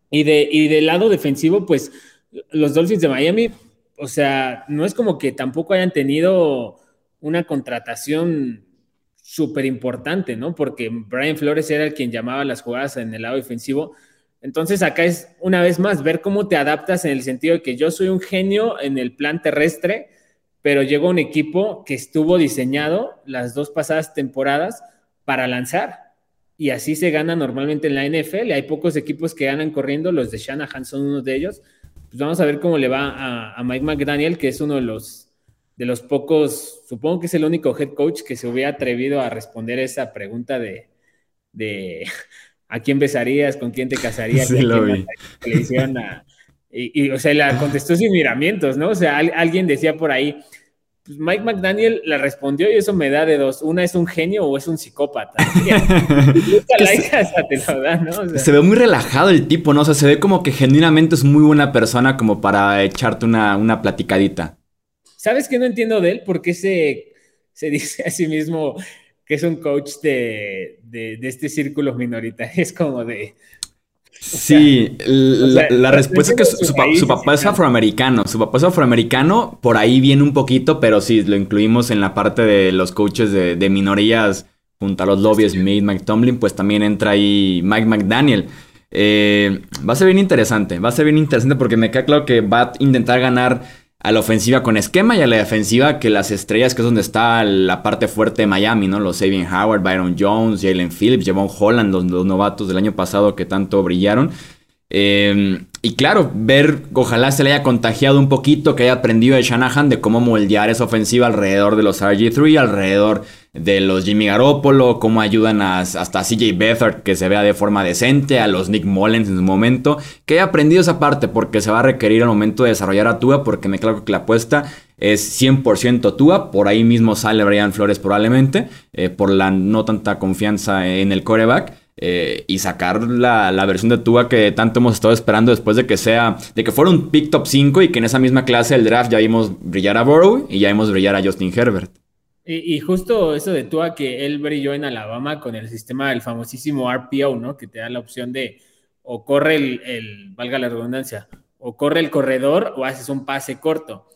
Y, de, y del lado defensivo, pues los Dolphins de Miami, o sea, no es como que tampoco hayan tenido una contratación súper importante, ¿no? Porque Brian Flores era el quien llamaba las jugadas en el lado defensivo. Entonces acá es una vez más ver cómo te adaptas en el sentido de que yo soy un genio en el plan terrestre, pero llegó un equipo que estuvo diseñado las dos pasadas temporadas para lanzar. Y así se gana normalmente en la NFL. Hay pocos equipos que ganan corriendo, los de Shanahan son uno de ellos. Pues vamos a ver cómo le va a, a Mike McDaniel, que es uno de los de los pocos, supongo que es el único head coach que se hubiera atrevido a responder esa pregunta de, de ¿a quién besarías? ¿Con quién te casarías? <laughs> Sí, lo vi. y, o sea, la contestó sin miramientos, ¿no? O sea, alguien decía por ahí, pues Mike McDaniel la respondió y eso me da de dos. Una es un genio o es un psicópata. <laughs> se, ve muy relajado el tipo, ¿no? O sea, se ve como que genuinamente es muy buena persona como para echarte una, una platicadita. ¿Sabes qué no entiendo de él? ¿Por qué se, se dice a sí mismo que es un coach de, este círculo minoritario? <laughs> Es como de... Sí, la, respuesta es que su, papá es afroamericano. Su papá es afroamericano, por ahí viene un poquito, pero sí, lo incluimos en la parte de los coaches de, minorías junto a los lobbies, Mike McTomlin, pues también entra ahí Mike McDaniel. Eh, va a ser bien interesante, va a ser bien interesante porque me queda claro que va a intentar ganar a la ofensiva con esquema y a la defensiva que las estrellas, que es donde está la parte fuerte de Miami, ¿no? Los Sabian Howard, Byron Jones, Jalen Phillips, Javon Holland, los, novatos del año pasado que tanto brillaron. Em, y claro, ver, ojalá se le haya contagiado un poquito, que haya aprendido de Shanahan de cómo moldear esa ofensiva alrededor de los RG3, alrededor de los Jimmy Garoppolo, cómo ayudan a, hasta a CJ Beathard que se vea de forma decente, a los Nick Mullens en su momento, que haya aprendido esa parte porque se va a requerir al momento de desarrollar a Tua, porque me claro que la apuesta es 100% Tua, por ahí mismo sale Brian Flores probablemente, eh, por la no tanta confianza en el coreback. Eh, y sacar la, la, versión de Tua que tanto hemos estado esperando después de que sea, de que fuera un pick top 5 y que en esa misma clase del draft ya vimos brillar a Burrow y ya vimos brillar a Justin Herbert. Y, justo eso de Tua, que él brilló en Alabama con el sistema del famosísimo RPO, ¿no? Que te da la opción de o corre el, valga la redundancia, o corre el corredor o haces un pase corto.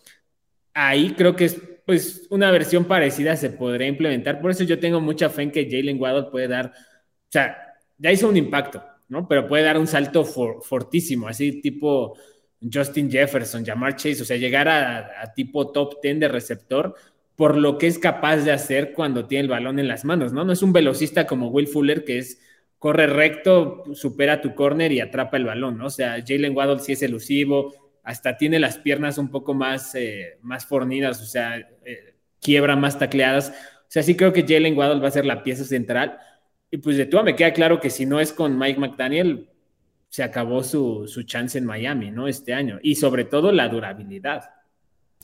Ahí creo que es pues una versión parecida se podría implementar. Por eso yo tengo mucha fe en que Jalen Waddle puede dar, o sea, ya hizo un impacto, ¿no? Pero puede dar un salto fortísimo, así tipo Justin Jefferson, Jamar Chase, o sea, llegar a, a tipo top 10 de receptor por lo que es capaz de hacer cuando tiene el balón en las manos, ¿no? No es un velocista como Will Fuller que es corre recto, supera tu corner y atrapa el balón, ¿no? O sea, Jalen Waddle sí es elusivo, hasta tiene las piernas un poco más, eh, más fornidas, o sea, eh, quiebra más tacleadas. O sea, sí creo que Jalen Waddle va a ser la pieza central. Y pues de tú me queda claro que si no es con Mike McDaniel, se acabó su, su chance en Miami, ¿no? Este año. Y sobre todo la durabilidad.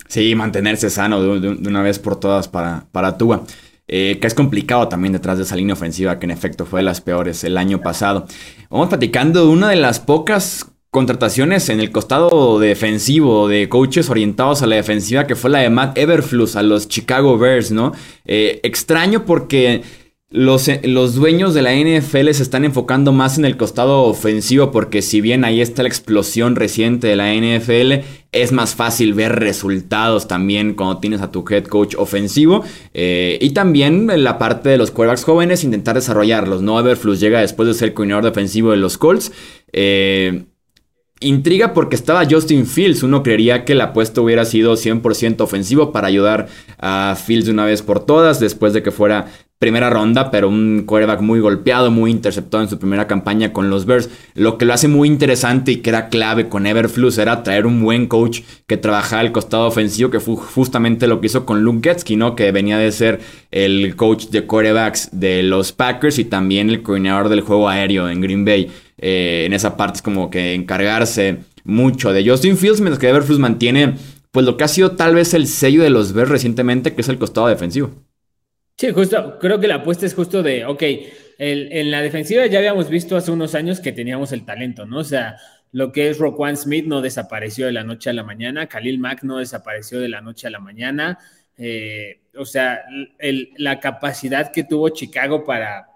Sí, mantenerse sano de, una vez por todas para, para. Eh, que es complicado también detrás de esa línea ofensiva que en efecto fue de las peores el año pasado. Vamos platicando de una de las pocas contrataciones en el costado defensivo de coaches orientados a la defensiva que fue la de Matt Everflus a los Chicago Bears, ¿no? Eh, extraño porque los, eh, los, dueños de la NFL se están enfocando más en el costado ofensivo porque si bien ahí está la explosión reciente de la NFL, es más fácil ver resultados también cuando tienes a tu head coach ofensivo eh, y también en la parte de los quarterbacks jóvenes intentar desarrollarlos. No Everflux llega después de ser coordinador defensivo de los Colts. Eh, Intriga porque estaba Justin Fields. Uno creería que la apuesta hubiera sido 100% ofensivo para ayudar a Fields de una vez por todas después de que fuera primera ronda, pero un quarterback muy golpeado, muy interceptado en su primera campaña con los Bears. Lo que lo hace muy interesante y que era clave con Everflux era traer un buen coach que trabajara al costado ofensivo, que fue justamente lo que hizo con Luke Getzky, ¿no? Que venía de ser el coach de quarterbacks de los Packers y también el coordinador del juego aéreo en Green Bay. Eh, en esa parte es como que encargarse mucho de Justin Fields, mientras que Everflux mantiene pues lo que ha sido tal vez el sello de los Bears recientemente, que es el costado defensivo. Sí, justo, creo que la apuesta es justo de, ok, en la defensiva ya habíamos visto hace unos años que teníamos el talento, ¿no? O sea, lo que es Roquan Smith no desapareció de la noche a la mañana, Khalil Mack no desapareció de la noche a la mañana. Eh, o sea, la capacidad que tuvo Chicago para,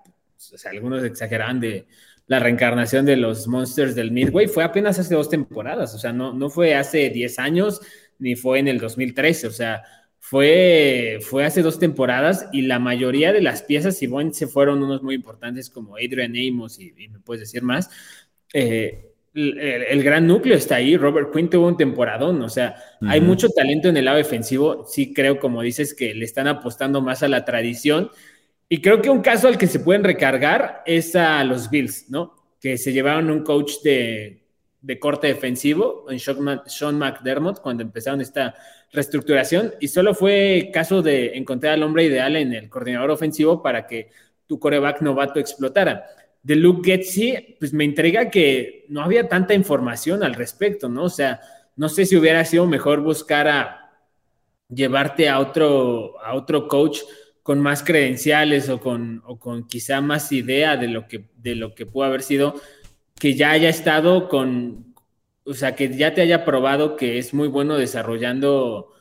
o sea, algunos exageraban de la reencarnación de los Monsters del Midway, fue apenas hace dos temporadas, o sea, no, no fue hace 10 años ni fue en el 2013, o sea, fue, fue hace dos temporadas y la mayoría de las piezas, si se fueron unos muy importantes como Adrian Amos y, me puedes decir más, eh, el, gran núcleo está ahí. Robert Quinn tuvo un temporadón, o sea, hay mucho talento en el lado defensivo. Sí, creo, como dices, que le están apostando más a la tradición. Y creo que un caso al que se pueden recargar es a los Bills, ¿no? Que se llevaron un coach de, corte defensivo en Sean McDermott cuando empezaron esta reestructuración y solo fue caso de encontrar al hombre ideal en el coordinador ofensivo para que tu coreback novato explotara de Luke Getzi, pues me intriga que no había tanta información al respecto, ¿no? O sea, no sé si hubiera sido mejor buscar a llevarte a otro, a otro coach con más credenciales o con, o con quizá más idea de lo, que, de lo que pudo haber sido, que ya haya estado con, o sea, que ya te haya probado que es muy bueno desarrollando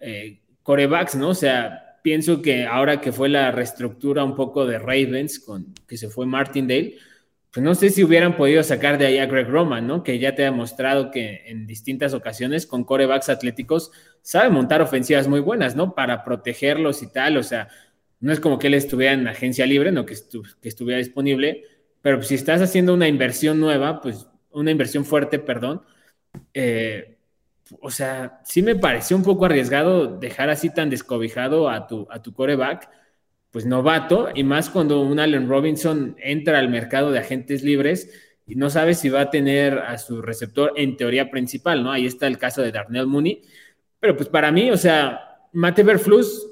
eh, corebacks, ¿no? O sea, pienso que ahora que fue la reestructura un poco de Ravens, con que se fue Martindale, pues no sé si hubieran podido sacar de ahí a Greg Roman, ¿no? Que ya te ha demostrado que en distintas ocasiones con corebacks atléticos sabe montar ofensivas muy buenas, ¿no? Para protegerlos y tal, o sea, no es como que él estuviera en agencia libre, no que, que estuviera disponible, pero si estás haciendo una inversión nueva, pues una inversión fuerte, perdón, eh, o sea, sí me pareció un poco arriesgado dejar así tan descobijado a tu, a tu coreback, pues novato, y más cuando un Allen Robinson entra al mercado de agentes libres y no sabe si va a tener a su receptor en teoría principal, ¿no? Ahí está el caso de Darnell Mooney, pero pues para mí, o sea, Mate Berflus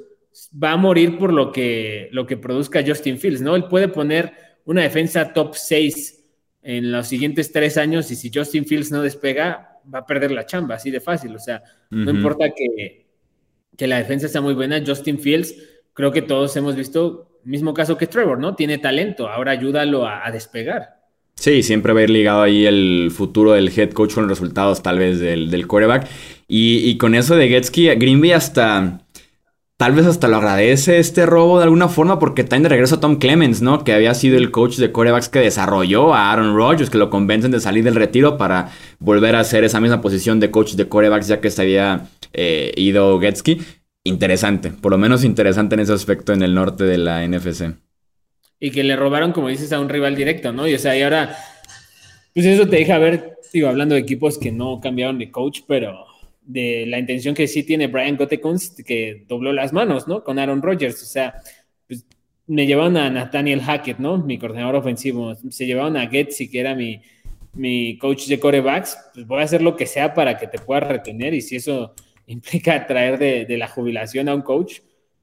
va a morir por lo que, lo que produzca Justin Fields, ¿no? Él puede poner una defensa top 6 en los siguientes tres años y si Justin Fields no despega, va a perder la chamba, así de fácil. O sea, no importa que, que, la defensa sea muy buena, Justin Fields, creo que todos hemos visto, mismo caso que Trevor, ¿no? Tiene talento, ahora ayúdalo a, despegar. Sí, siempre va a ir ligado ahí el futuro del head coach con los resultados tal vez del, del quarterback. Y, y con eso de Getsky, Green Bay hasta tal vez hasta lo agradece este robo de alguna forma porque traen de regreso a Tom Clemens, ¿no? Que había sido el coach de corebacks que desarrolló a Aaron Rodgers, que lo convencen de salir del retiro para volver a hacer esa misma posición de coach de corebacks ya que se había eh, ido Getsky. Interesante, por lo menos interesante en ese aspecto en el norte de la NFC. Y que le robaron, como dices, a un rival directo, ¿no? Y o sea, y ahora, pues eso te deja ver, digo, hablando de equipos que no cambiaron de coach, pero de la intención que sí tiene Brian Gotekunst, que dobló las manos, ¿no? Con Aaron Rodgers. O sea, pues, me llevaron a Nathaniel Hackett, ¿no? Mi coordinador ofensivo. Se llevaron a Getsi, que era mi, mi coach de corebacks. Pues voy a hacer lo que sea para que te puedas retener. Y si eso <laughs> implica traer de, la jubilación a un coach,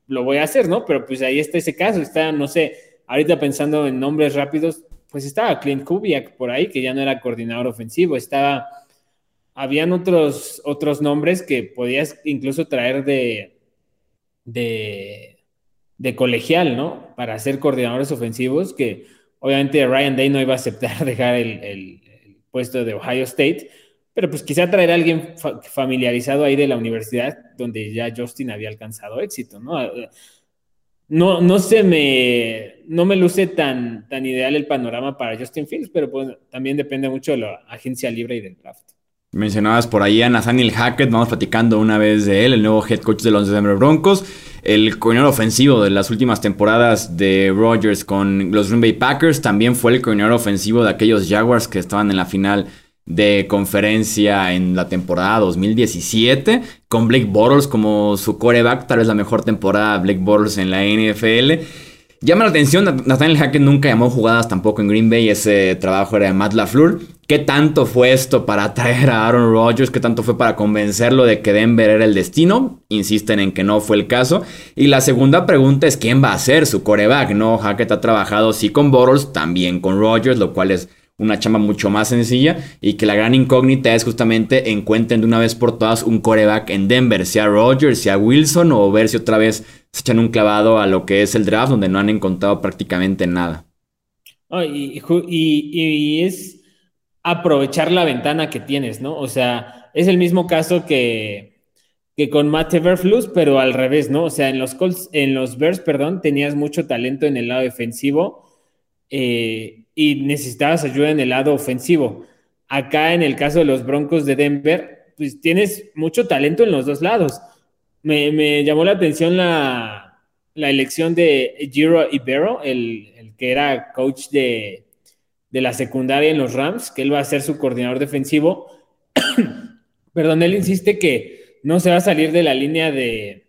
lo voy a hacer, ¿no? Pero pues ahí está ese caso. Está, no sé, ahorita pensando en nombres rápidos, pues estaba Clint Kubiak por ahí, que ya no era coordinador ofensivo. Estaba habían otros, otros nombres que podías incluso traer de, de, colegial, ¿no? Para ser coordinadores ofensivos, que obviamente Ryan Day no iba a aceptar <laughs> dejar el, puesto de Ohio State, pero pues quizá traer a alguien familiarizado ahí de la universidad donde ya Justin había alcanzado éxito, ¿no? No, no se me, no me luce tan, tan ideal el panorama para Justin Fields, pero pues también depende mucho de la agencia libre y del draft. Mencionabas por ahí a Nathaniel Hackett, vamos platicando una vez de él, el nuevo head coach de los Denver Broncos, el coordinador ofensivo de las últimas temporadas de Rodgers con los Green Bay Packers, también fue el coordinador ofensivo de aquellos Jaguars que estaban en la final de conferencia en la temporada 2017, con Blake Bortles como su coreback, tal vez la mejor temporada de Blake Bortles en la NFL. Llama la atención, Nathaniel Hackett nunca llamó jugadas tampoco en Green Bay, ese trabajo era de Matt LaFleur. ¿Qué tanto fue esto para atraer a Aaron Rodgers? ¿Qué tanto fue para convencerlo de que Denver era el destino? Insisten en que no fue el caso. Y la segunda pregunta es quién va a ser su coreback, ¿no? Hackett ha trabajado sí con Bortles, también con Rodgers, lo cual es una chamba mucho más sencilla y que la gran incógnita es justamente encuentren de una vez por todas un coreback en Denver, sea Rodgers, sea Wilson o ver si otra vez se echan un clavado a lo que es el draft donde no han encontrado prácticamente nada. y, es aprovechar la ventana que tienes, ¿no? O sea, es el mismo caso que, que con Matt Everflus, pero al revés, ¿no? O sea, en los Colts, en los Bears, perdón, tenías mucho talento en el lado defensivo eh, y necesitabas ayuda en el lado ofensivo. Acá en el caso de los Broncos de Denver, pues tienes mucho talento en los dos lados. Me, llamó la atención la, elección de Giro Ibero, el, el que era coach de, la secundaria en los Rams, que él va a ser su coordinador defensivo. <coughs> Perdón, él insiste que no se va a salir de la línea de,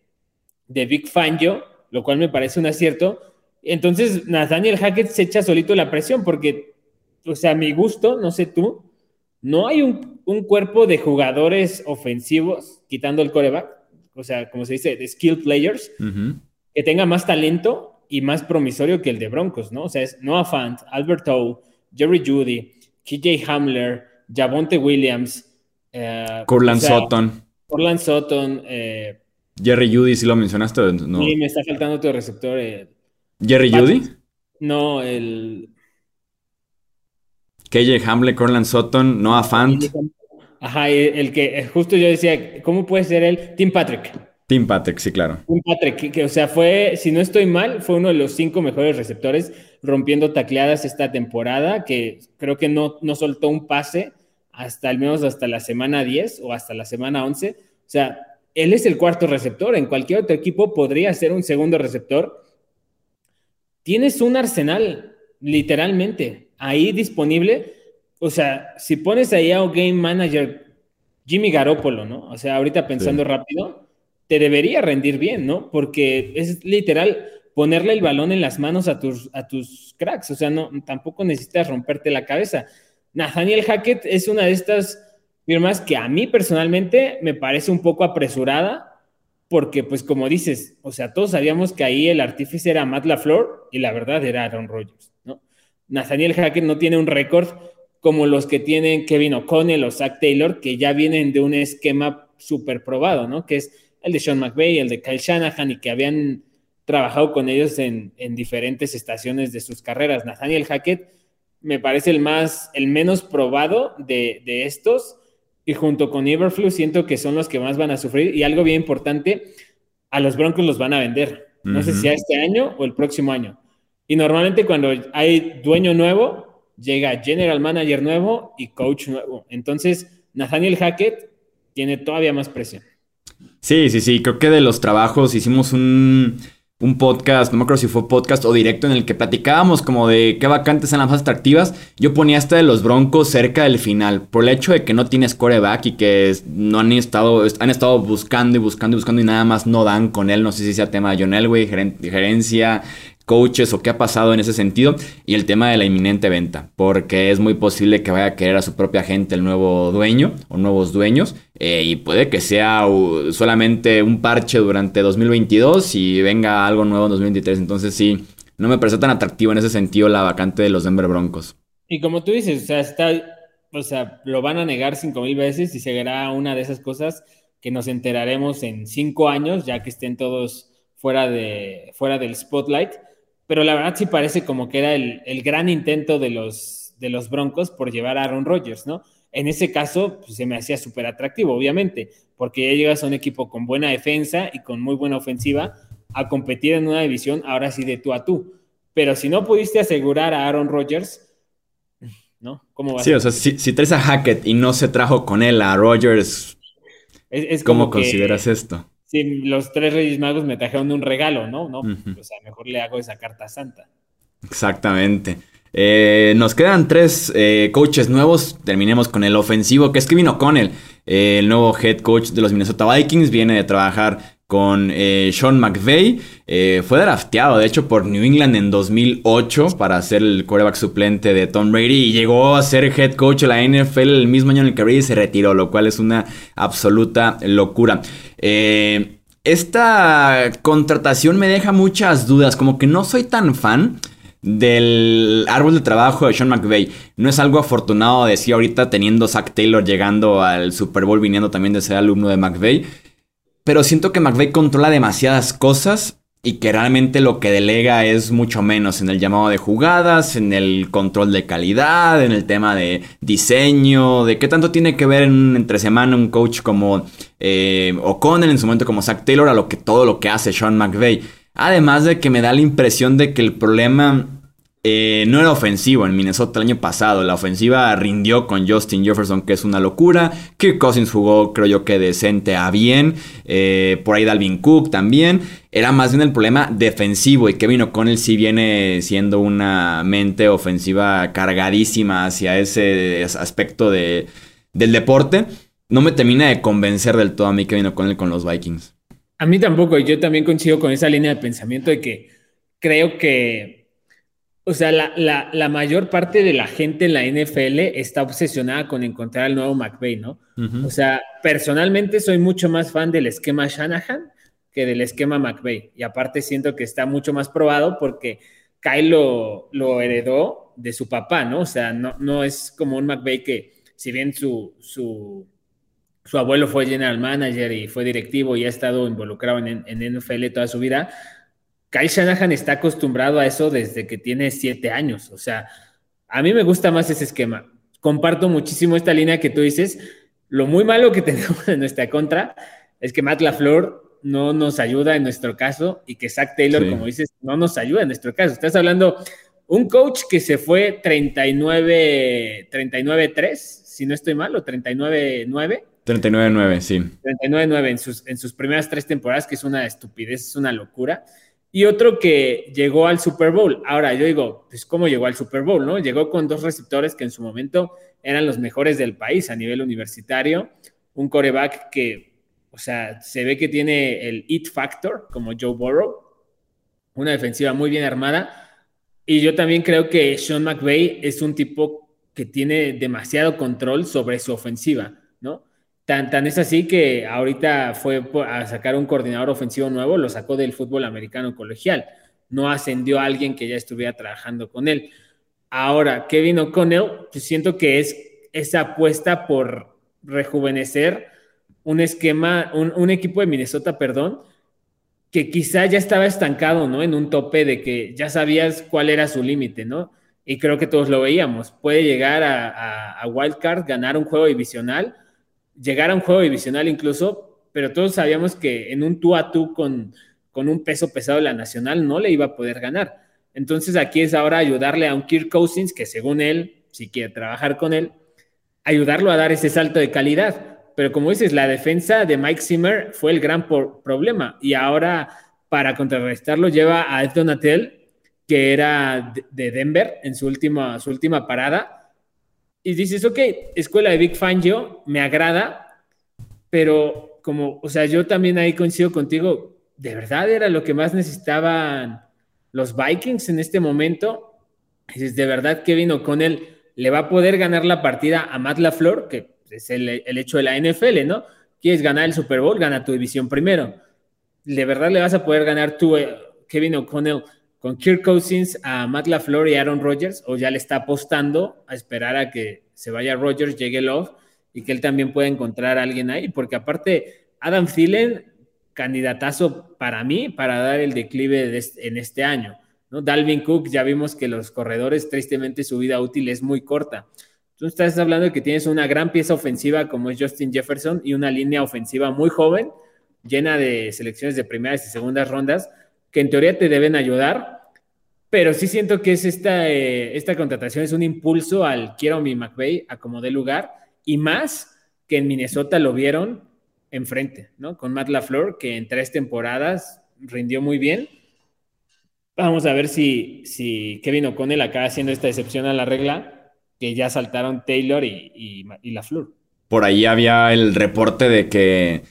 Big Fangio, lo cual me parece un acierto. Entonces, Nathaniel Hackett se echa solito la presión, porque, o sea, a mi gusto, no sé tú, no hay un, cuerpo de jugadores ofensivos, quitando el coreback, o sea, como se dice, de skill players, que tenga más talento y más promisorio que el de Broncos, ¿no? O sea, es Noah Fant, Albert O, Jerry Judy, KJ Hamler, Javonte Williams, uh, Corland Sutton. Corland Sutton. Eh, Jerry Judy, si lo mencionaste. No. Sí, me está faltando tu receptor. Eh, ¿Jerry Judy? No, el. KJ Hamler, Corland Sutton, Noah Fant. Ajá, el que justo yo decía, ¿cómo puede ser él? Tim Patrick. Tim Patrick, sí, claro. Tim Patrick, que, o sea, fue, si no estoy mal, fue uno de los cinco mejores receptores rompiendo tacleadas esta temporada, que creo que no, no soltó un pase hasta al menos hasta la semana 10 o hasta la semana 11. O sea, él es el cuarto receptor. En cualquier otro equipo podría ser un segundo receptor. Tienes un arsenal, literalmente, ahí disponible. O sea, si pones ahí a un game manager Jimmy Garoppolo, ¿no? O sea, ahorita pensando rápido te debería rendir bien, ¿no? Porque es literal ponerle el balón en las manos a tus, a tus cracks, o sea, no, tampoco necesitas romperte la cabeza. Nathaniel Hackett es una de estas firmas que a mí personalmente me parece un poco apresurada, porque pues como dices, o sea, todos sabíamos que ahí el artífice era Matt LaFleur y la verdad era Aaron Rodgers, ¿no? Nathaniel Hackett no tiene un récord como los que tienen Kevin O'Connell o Zach Taylor, que ya vienen de un esquema súper probado, ¿no? Que es el de Sean McVay, el de Kyle Shanahan, y que habían trabajado con ellos en, diferentes estaciones de sus carreras. Nathaniel Hackett me parece el más, el menos probado de, estos, y junto con Everflu siento que son los que más van a sufrir. Y algo bien importante, a los Broncos los van a vender. No sé si a este año o el próximo año. Y normalmente cuando hay dueño nuevo, llega general manager nuevo y coach nuevo. Entonces, Nathaniel Hackett tiene todavía más presión. Sí, sí, sí. Creo que de los trabajos hicimos un, podcast, no me acuerdo si fue podcast o directo, en el que platicábamos como de qué vacantes eran las más atractivas. Yo ponía esta de los Broncos cerca del final, por el hecho de que no tienes coreback y que no han estado, han estado buscando y buscando y buscando y nada más no dan con él. No sé si sea tema de John Elway, gerencia, coaches o qué ha pasado en ese sentido y el tema de la inminente venta, porque es muy posible que vaya a querer a su propia gente el nuevo dueño o nuevos dueños eh, y puede que sea solamente un parche durante 2022 y venga algo nuevo en 2023, entonces sí, no me parece tan atractivo en ese sentido la vacante de los Denver Broncos. Y como tú dices, o sea, está, o sea, lo van a negar cinco mil veces y será una de esas cosas que nos enteraremos en cinco años, ya que estén todos fuera, de, fuera del spotlight pero la verdad sí parece como que era el, gran intento de los, de los Broncos por llevar a Aaron Rodgers, ¿no? En ese caso, pues, se me hacía súper atractivo, obviamente, porque ya llegas a un equipo con buena defensa y con muy buena ofensiva a competir en una división, ahora sí de tú a tú. Pero si no pudiste asegurar a Aaron Rodgers, ¿no? ¿Cómo va Sí, o sea, si, traes a Hackett y no se trajo con él a Rodgers, es, ¿cómo consideras esto? Si los tres Reyes Magos me trajeron un regalo, ¿no? no O sea, mejor le hago esa carta santa. Exactamente. Eh, nos quedan tres eh, coaches nuevos. Terminemos con el ofensivo, que es Kevin O'Connell, eh, el nuevo head coach de los Minnesota Vikings. Viene de trabajar con Sean McVay. fue drafteado, de hecho, por New England en 2008 para ser el quarterback suplente de Tom Brady y llegó a ser head coach de la NFL el mismo año en el que Brady se retiró, lo cual es una absoluta locura. Eh, esta contratación me deja muchas dudas, como que no soy tan fan del árbol de trabajo de Sean McVay. No es algo afortunado decir ahorita teniendo Zach Taylor llegando al Super Bowl, viniendo también de ser alumno de McVay. Pero siento que McVay controla demasiadas cosas y que realmente lo que delega es mucho menos en el llamado de jugadas, en el control de calidad, en el tema de diseño, de qué tanto tiene que ver en entre semana un coach como eh, O'Connell, en su momento como Zach Taylor, a lo que todo lo que hace Sean McVay. Además de que me da la impresión de que el problema eh, no era ofensivo en Minnesota el año pasado. La ofensiva rindió con Justin Jefferson, que es una locura. Kirk Cousins jugó, creo yo, que decente a bien. Eh, por ahí Dalvin Cook también. Era más bien el problema defensivo. Y Kevin O'Connell sí viene siendo una mente ofensiva cargadísima hacia ese aspecto de, del deporte. No me termina de convencer del todo a mí Kevin O'Connell con los Vikings. A mí tampoco. Yo también coincido con esa línea de pensamiento de que creo que o sea, la, mayor parte de la gente en la NFL está obsesionada con encontrar al nuevo McVay, ¿no? O sea, personalmente soy mucho más fan del esquema Shanahan que del esquema McVay. Y aparte siento que está mucho más probado porque Kyle lo, heredó de su papá, ¿no? O sea, no, no es como un McVay que, si bien su, su, abuelo fue general manager y fue directivo y ha estado involucrado en, en NFL toda su vida, Kyle Shanahan está acostumbrado a eso desde que tiene siete años. O sea, a mí me gusta más ese esquema. Comparto muchísimo esta línea que tú dices. Lo muy malo que <laughs> tenemos en nuestra contra es que Matt LaFleur no nos ayuda en nuestro caso y que Zach Taylor, como dices, no nos ayuda en nuestro caso. Estás hablando un coach que se fue 39 39-3, si no estoy mal, o 39-9. 39-9, sí. 39-9 en sus, en sus primeras tres temporadas, que es una estupidez, es una locura y otro que llegó al Super Bowl. Ahora, yo digo, pues ¿cómo llegó al Super Bowl? ¿no? Llegó con dos receptores que en su momento eran los mejores del país a nivel universitario, un coreback que, o sea, se ve que tiene el it factor, como Joe Burrow, una defensiva muy bien armada, y yo también creo que Sean McVay es un tipo que tiene demasiado control sobre su ofensiva, Tan, es así que ahorita fue a sacar un coordinador ofensivo nuevo, lo sacó del fútbol americano colegial. No ascendió a alguien que ya estuviera trabajando con él. Ahora, Kevin O'Connell, pues siento que es esa apuesta por rejuvenecer un esquema, un, equipo de Minnesota, perdón, que quizá ya estaba estancado, ¿no? En un tope de que ya sabías cuál era su límite, ¿no? Y creo que todos lo veíamos. Puede llegar a, a, a Wildcard, ganar un juego divisional llegar a un juego divisional incluso, pero todos sabíamos que en un tú a tú con, con un peso pesado la nacional no le iba a poder ganar. Entonces aquí es ahora ayudarle a un Kirk Cousins que según él, si quiere trabajar con él, ayudarlo a dar ese salto de calidad. Pero como dices, la defensa de Mike Zimmer fue el gran problema y ahora para contrarrestarlo lleva a Ed Donatel, que era de Denver en su última, su última parada, y dices, ok, escuela de Big Fangio, me agrada, pero como, o sea, yo también ahí coincido contigo, ¿de verdad era lo que más necesitaban los Vikings en este momento? Dices, ¿de verdad Kevin O'Connell le va a poder ganar la partida a Matt LaFleur, que es el, el hecho de la NFL, ¿no? Quieres ganar el Super Bowl, gana tu división primero. ¿De verdad le vas a poder ganar tú, eh, Kevin O'Connell, con Kirk Cousins a Matt LaFleur y Aaron Rodgers o ya le está apostando a esperar a que se vaya Rodgers, llegue Love y que él también pueda encontrar a alguien ahí, porque aparte Adam Thielen, candidatazo para mí para dar el declive en este año. ¿no? Dalvin Cook, ya vimos que los corredores, tristemente su vida útil es muy corta. Tú estás hablando de que tienes una gran pieza ofensiva como es Justin Jefferson y una línea ofensiva muy joven, llena de selecciones de primeras y segundas rondas, que en teoría te deben ayudar, pero sí siento que es esta, eh, esta contratación es un impulso al quiero mi McVay a como dé lugar y más que en Minnesota lo vieron enfrente, ¿no? Con Matt LaFleur, que en tres temporadas rindió muy bien. Vamos a ver si, si Kevin O'Connell acaba haciendo esta excepción a la regla, que ya saltaron Taylor y, y, y LaFleur. Por ahí había el reporte de que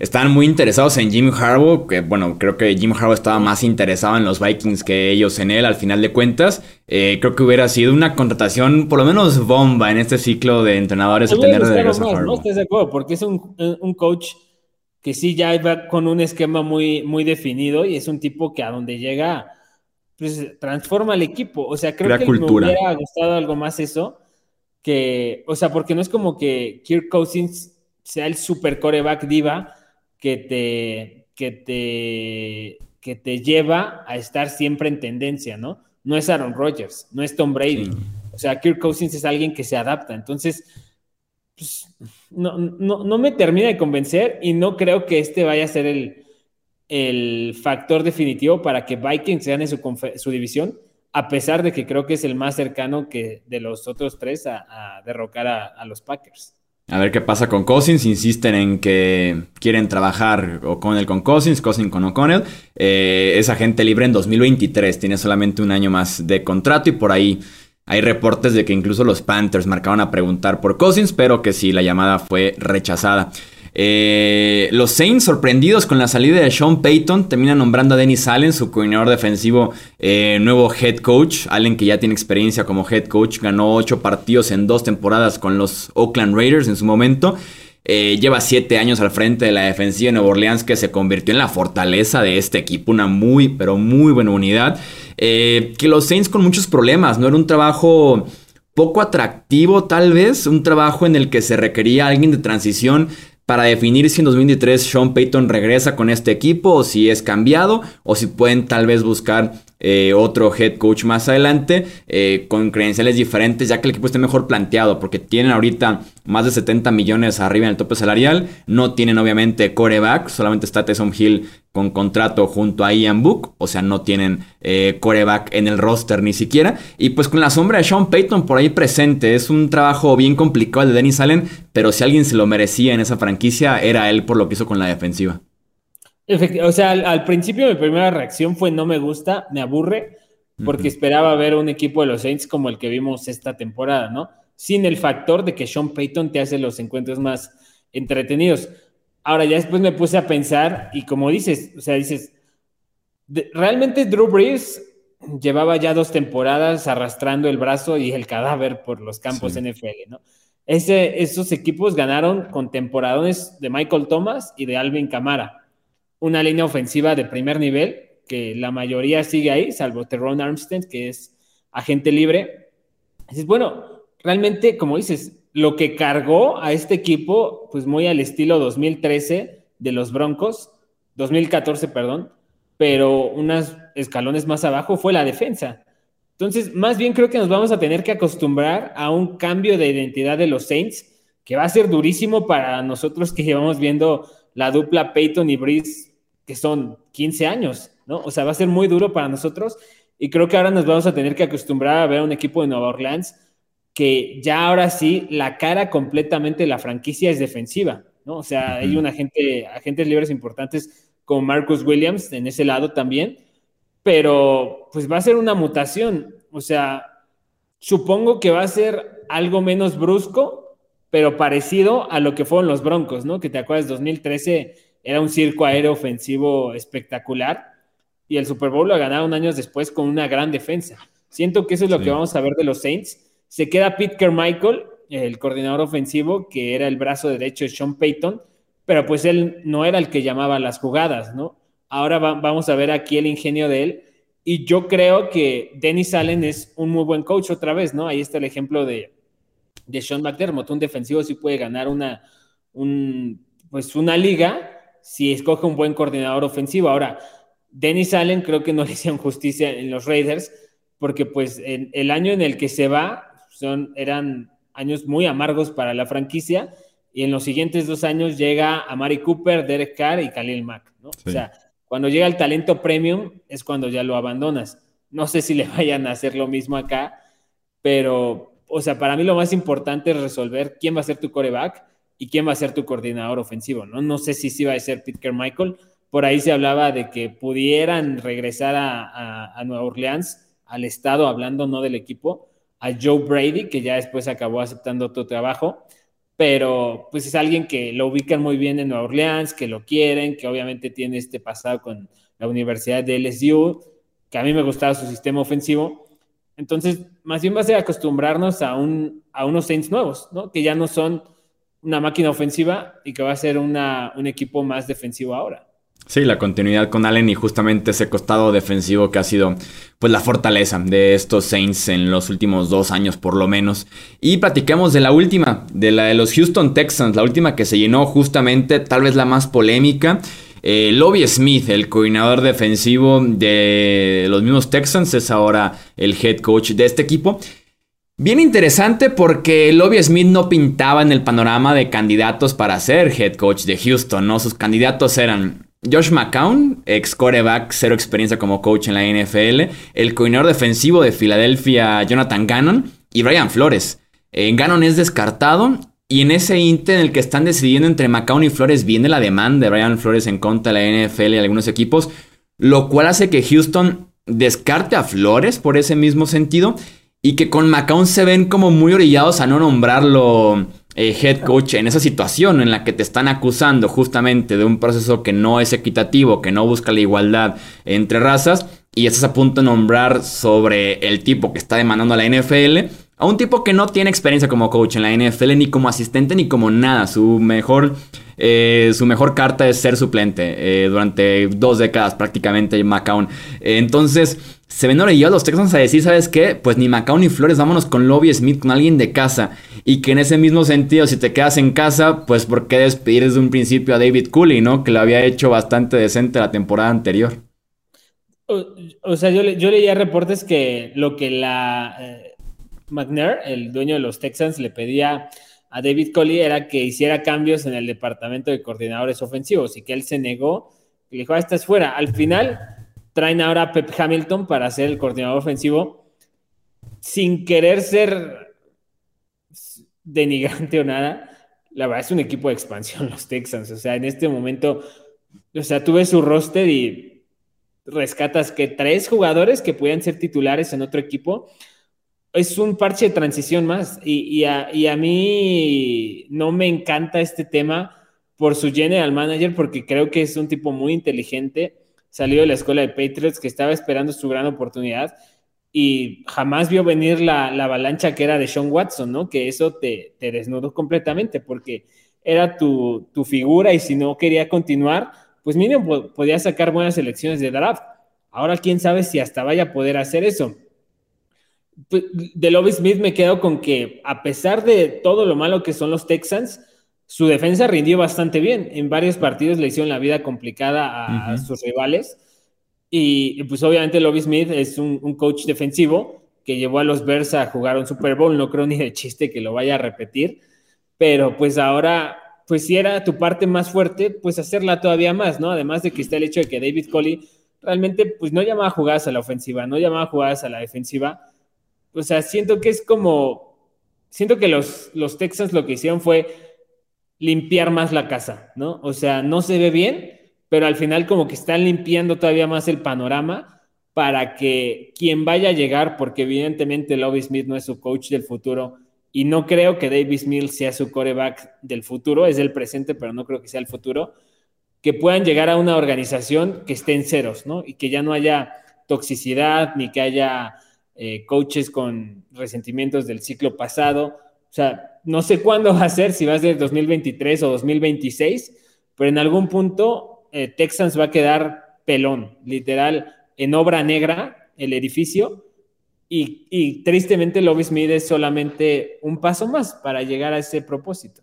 Estaban muy interesados en Jim Harbaugh, que bueno, creo que Jim Harbaugh estaba más interesado en los Vikings que ellos en él al final de cuentas. Eh, creo que hubiera sido una contratación por lo menos bomba en este ciclo de entrenadores a tener de regreso a No de acuerdo, porque es un, un, coach que sí ya va con un esquema muy, muy definido y es un tipo que a donde llega, pues transforma el equipo. O sea, creo que me hubiera gustado algo más eso, que, o sea, porque no es como que Kirk Cousins sea el super coreback diva, que te, que te, que te lleva a estar siempre en tendencia, ¿no? No es Aaron Rodgers, no es Tom Brady. O sea, Kirk Cousins es alguien que se adapta. Entonces, pues, no, no, me termina de convencer y no creo que este vaya a ser el, el factor definitivo para que Vikings gane su, su, división, a pesar de que creo que es el más cercano que de los otros tres a, derrocar a, los Packers. A ver qué pasa con Cousins. Insisten en que quieren trabajar O'Connell con Cousins, Cousins con O'Connell. Eh, es agente libre en 2023. Tiene solamente un año más de contrato y por ahí hay reportes de que incluso los Panthers marcaban a preguntar por Cousins, pero que sí, la llamada fue rechazada. Eh, los Saints, sorprendidos con la salida de Sean Payton, terminan nombrando a Dennis Allen, su coordinador defensivo, eh, nuevo head coach. Allen, que ya tiene experiencia como head coach, ganó 8 partidos en dos temporadas con los Oakland Raiders en su momento. Eh, lleva 7 años al frente de la defensiva de Nueva Orleans, que se convirtió en la fortaleza de este equipo. Una muy, pero muy buena unidad. que los Saints con muchos problemas, no era un trabajo poco atractivo tal vez, un trabajo en el que se requería alguien de transición para definir si en 2023 Sean Payton regresa con este equipo o si es cambiado o si pueden tal vez buscar eh, otro head coach más adelante eh, con credenciales diferentes ya que el equipo esté mejor planteado porque tienen ahorita más de 70 millones arriba en el tope salarial no tienen obviamente coreback solamente está Tyson Hill con contrato junto a Ian Book, o sea, no tienen eh, coreback en el roster ni siquiera. Y pues con la sombra de Sean Payton por ahí presente, es un trabajo bien complicado el de Dennis Allen, pero si alguien se lo merecía en esa franquicia, era él por lo que hizo con la defensiva. O sea, al, principio mi primera reacción fue no me gusta, me aburre, porque esperaba ver un equipo de los Saints como el que vimos esta temporada, ¿no? Sin el factor de que Sean Payton te hace los encuentros más entretenidos. Ahora ya después me puse a pensar y como dices, o sea, dices, realmente Drew Brees llevaba ya dos temporadas arrastrando el brazo y el cadáver por los campos NFL, ¿no? Ese, esos equipos ganaron con temporadones de Michael Thomas y de Alvin Camara. Una línea ofensiva de primer nivel que la mayoría sigue ahí, salvo Terron Armstead, que es agente libre. Dices, bueno, realmente, como dices, lo que cargó a este equipo, pues muy al estilo 2013 de los Broncos, 2014, perdón, pero unos escalones más abajo fue la defensa. Entonces, más bien creo que nos vamos a tener que acostumbrar a un cambio de identidad de los Saints, que va a ser durísimo para nosotros que llevamos viendo la dupla Peyton y Breeze, que son 15 años, ¿no? O sea, va a ser muy duro para nosotros y creo que ahora nos vamos a tener que acostumbrar a ver a un equipo de Nueva Orleans que ya ahora sí la cara completamente de la franquicia es defensiva, ¿no? O sea, hay un agente, agentes libres importantes como Marcus Williams en ese lado también, pero pues va a ser una mutación, o sea, supongo que va a ser algo menos brusco, pero parecido a lo que fueron los Broncos, ¿no? Que te acuerdas, 2013 era un circo aéreo ofensivo espectacular y el Super Bowl lo ganaron años después con una gran defensa. Siento que eso es lo que vamos a ver de los Saints se queda Pete Carmichael, el coordinador ofensivo, que era el brazo derecho de Sean Payton, pero pues él no era el que llamaba las jugadas, ¿no? Ahora vamos a ver aquí el ingenio de él. Y yo creo que Dennis Allen es un muy buen coach otra vez, ¿no? Ahí está el ejemplo de, de Sean McDermott. Un defensivo sí puede ganar una, pues una liga si escoge un buen coordinador ofensivo. Ahora, Dennis Allen creo que no le hicieron justicia en los Raiders, porque pues el año en el que se va, son, eran años muy amargos para la franquicia y en los siguientes dos años llega a Mari Cooper, Derek Carr y Khalil Mack, ¿no? O sea, cuando llega el talento premium es cuando ya lo abandonas. No sé si le <laughs> vayan a hacer lo mismo acá, pero, o sea, para mí lo más importante es resolver quién va a ser tu coreback y quién va a ser tu coordinador ofensivo, ¿no? No sé si sí va a ser Peter Michael. Por ahí se hablaba de que pudieran regresar a, a Nueva Orleans, al estado, hablando no del equipo, a Joe Brady, que ya después acabó aceptando tu trabajo, pero pues es alguien que lo ubican muy bien en Nueva Orleans, que lo quieren, que obviamente tiene este pasado con la Universidad de LSU, que a mí me gustaba su sistema ofensivo. Entonces, más bien va a ser acostumbrarnos a, un, a unos Saints nuevos, ¿no? Que ya no son una máquina ofensiva y que va a ser un equipo más defensivo ahora. Sí, la continuidad con Allen y justamente ese costado defensivo que ha sido pues la fortaleza de estos Saints en los últimos dos años por lo menos. Y platicamos de la última, de la de los Houston Texans, la última que se llenó justamente, tal vez la más polémica. Eh, Lobby Smith, el coordinador defensivo de los mismos Texans, es ahora el head coach de este equipo. Bien interesante porque Lobby Smith no pintaba en el panorama de candidatos para ser head coach de Houston, ¿no? Sus candidatos eran Josh McCown, ex coreback, cero experiencia como coach en la NFL, el coordinador defensivo de Filadelfia, Jonathan Gannon, y Brian Flores. Eh, Gannon es descartado y en ese inter en el que están decidiendo entre McCown y Flores viene la demanda de Brian Flores en contra de la NFL y algunos equipos, lo cual hace que Houston descarte a Flores por ese mismo sentido y que con McCown se ven como muy orillados a no nombrarlo eh, head coach en esa situación en la que te están acusando justamente de un proceso que no es equitativo, que no busca la igualdad entre razas, y estás a punto de nombrar sobre el tipo que está demandando a la NFL, a un tipo que no tiene experiencia como coach en la NFL, ni como asistente, ni como nada. Su mejor, eh, su mejor carta es ser suplente eh, durante dos décadas prácticamente McCown. entonces se ven orillados los Texans a decir, ¿sabes qué? Pues ni Macao ni Flores, vámonos con Lobby Smith, con alguien de casa. Y que en ese mismo sentido, si te quedas en casa, pues ¿por qué despedir desde un principio a David Cooley, ¿no? Que lo había hecho bastante decente la temporada anterior. O, sea, yo, yo, leía reportes que lo que la eh, McNair, el dueño de los Texans, le pedía a David Cooley era que hiciera cambios en el departamento de coordinadores ofensivos y que él se negó y le dijo, ah, estás fuera. Al final traen ahora a Pep Hamilton para ser el coordinador ofensivo sin querer ser denigrante o nada. La verdad es un equipo de expansión los Texans. O sea, en este momento, o sea, tú ves su roster y rescatas que tres jugadores que puedan ser titulares en otro equipo. Es un parche de transición más. Y, a, y a mí no me encanta este tema por su general manager porque creo que es un tipo muy inteligente salió de la escuela de Patriots, que estaba esperando su gran oportunidad y jamás vio venir la, avalancha que era de Sean Watson, ¿no? Que eso te, desnudó completamente porque era tu, figura y si no quería continuar, pues mínimo podía sacar buenas elecciones de draft. Ahora quién sabe si hasta vaya a poder hacer eso. Pues, de Lobby Smith me quedo con que a pesar de todo lo malo que son los Texans, su defensa rindió bastante bien. En varios partidos le hicieron la vida complicada a, sus rivales. Y pues obviamente Lobby Smith es un, coach defensivo que llevó a los Bears a jugar un Super Bowl. No creo ni de chiste que lo vaya a repetir. Pero pues ahora, pues si era tu parte más fuerte, pues hacerla todavía más, ¿no? Además de que está el hecho de que David Coley realmente pues no llamaba jugadas a la ofensiva, no llamaba jugadas a la defensiva. O sea, siento que es como, siento que los, los Texans lo que hicieron fue limpiar más la casa, ¿no? O sea, no se ve bien, pero al final como que están limpiando todavía más el panorama para que quien vaya a llegar, porque evidentemente Lobby Smith no es su coach del futuro y no creo que Davis Mills sea su coreback del futuro, es del presente, pero no creo que sea el futuro, que puedan llegar a una organización que esté en ceros, ¿no? Y que ya no haya toxicidad ni que haya eh, coaches con resentimientos del ciclo pasado. O sea, no sé cuándo va a ser, si va a ser 2023 o 2026, pero en algún punto eh, Texans va a quedar pelón, literal, en obra negra el edificio. Y, y tristemente Lobby Smith es solamente un paso más para llegar a ese propósito.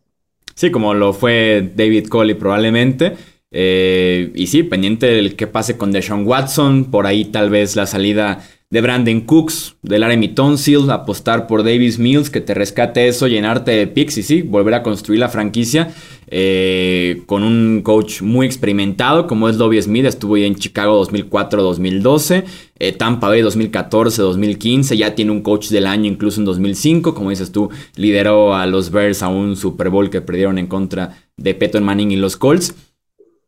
Sí, como lo fue David Coley probablemente. Eh, y sí, pendiente del que pase con Deshaun Watson, por ahí tal vez la salida de Brandon Cooks, de Laramie Tonsil, apostar por Davis Mills, que te rescate eso, llenarte de picks y sí, volver a construir la franquicia eh, con un coach muy experimentado como es Lobby Smith, estuvo ahí en Chicago 2004-2012, eh, Tampa Bay 2014-2015, ya tiene un coach del año incluso en 2005, como dices tú, lideró a los Bears a un Super Bowl que perdieron en contra de Peyton Manning y los Colts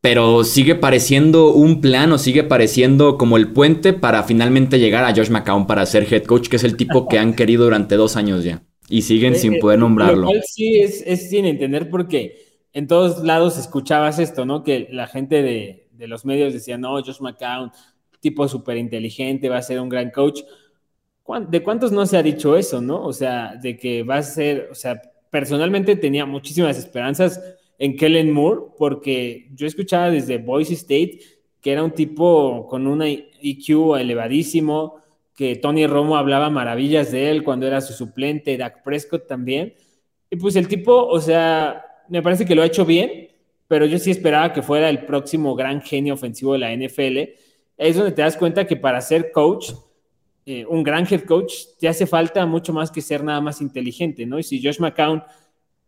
pero sigue pareciendo un plan o sigue pareciendo como el puente para finalmente llegar a Josh McCown para ser head coach, que es el tipo que han <laughs> querido durante dos años ya. Y siguen sin poder nombrarlo. sí es, es, sin entender porque en todos lados escuchabas esto, ¿no? Que la gente de, de los medios decía, no, Josh McCown, tipo súper inteligente, va a ser un gran coach. ¿De cuántos no se ha dicho eso, no? O sea, de que va a ser, o sea, personalmente tenía muchísimas esperanzas en Kellen Moore, porque yo escuchaba desde Boise State que era un tipo con un IQ elevadísimo, que Tony Romo hablaba maravillas de él cuando era su suplente, Dak Prescott también. Y pues el tipo, o sea, me parece que lo ha hecho bien, pero yo sí esperaba que fuera el próximo gran genio ofensivo de la NFL. Es donde te das cuenta que para ser coach, eh, un gran head coach, te hace falta mucho más que ser nada más inteligente, ¿no? Y si Josh McCown,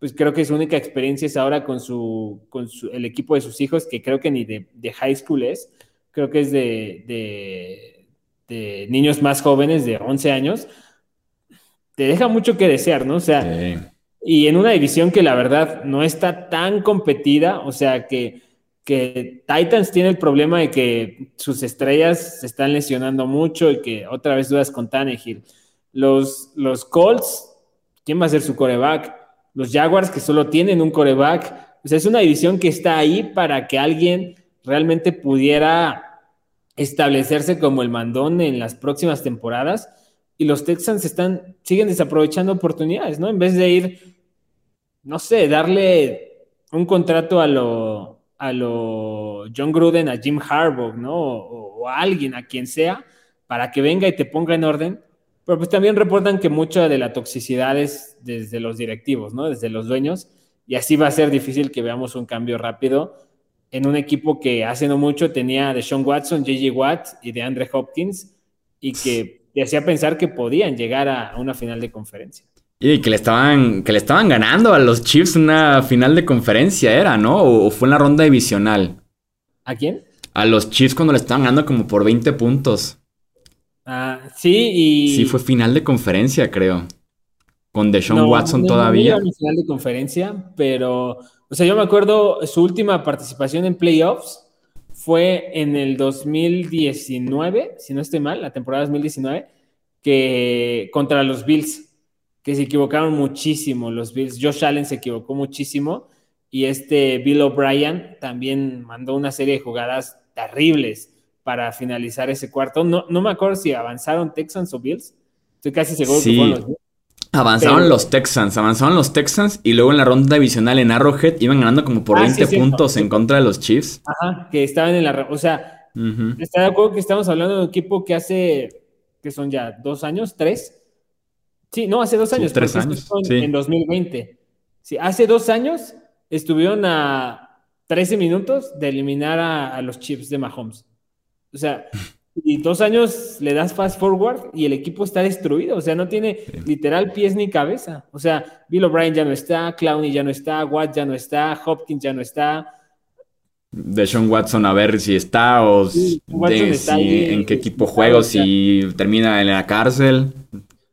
pues creo que su única experiencia es ahora con, su, con el equipo de sus hijos, que creo que ni de, high school es, creo que es de, de, niños más jóvenes, de 11 años, te deja mucho que desear, ¿no? O sea, y en una división que la verdad no está tan competida, o sea que, que Titans tiene el problema de que sus estrellas se están lesionando mucho y que otra vez dudas con Tannehill. Los, los Colts, ¿quién va a ser su coreback? Los Jaguars que solo tienen un coreback. O sea, es una división que está ahí para que alguien realmente pudiera establecerse como el mandón en las próximas temporadas y los Texans están, siguen desaprovechando oportunidades, ¿no? En vez de ir no sé, darle un contrato a lo, a lo John Gruden, a Jim Harbaugh, ¿no? O, a alguien, a quien sea, para que venga y te ponga en orden. Pero pues también reportan que mucha de la toxicidad es desde los directivos, ¿no? Desde los dueños. Y así va a ser difícil que veamos un cambio rápido en un equipo que hace no mucho tenía de Sean Watson, J.J. Watt y de Andre Hopkins y que te hacía pensar que podían llegar a una final de conferencia. Y que le estaban, que le estaban ganando a los Chiefs una final de conferencia, era, ¿no? O, fue en la ronda divisional. ¿A quién? A los Chiefs cuando le estaban ganando como por 20 puntos. Ah, sí, y. Sí, fue final de conferencia, creo. Con Deshaun Watson todavía. No final de conferencia, pero. O sea, yo me acuerdo su última participación en playoffs fue en el 2019, si no estoy mal, la temporada 2019, que contra los Bills que se equivocaron muchísimo los Bills. Josh Allen se equivocó muchísimo y este Bill O'Brien también mandó una serie de jugadas terribles para finalizar ese cuarto. No, no me acuerdo si avanzaron Texans o Bills. Estoy casi seguro que fueron los Bills. Avanzaron los Texans, avanzaron los Texans y luego en la ronda divisional en Arrowhead iban ganando como por 20 ah, puntos en contra de los Chiefs. Ajá, que estaban en la... O sea, está de acuerdo que estamos hablando de un equipo que hace, que son ya dos años, tres, Sí, no, hace dos años. tres años. En 2020. Sí, hace dos años estuvieron a 13 minutos de eliminar a, los Chiefs de Mahomes. O sea, y dos años le das fast forward y el equipo está destruido. O sea, no tiene literal pies ni cabeza. O sea, Bill O'Brien ya no está, Clowney ya no está, Watt ya no está, Hopkins ya no está. De Sean Watson a ver si está o en qué equipo juega o si termina en la cárcel.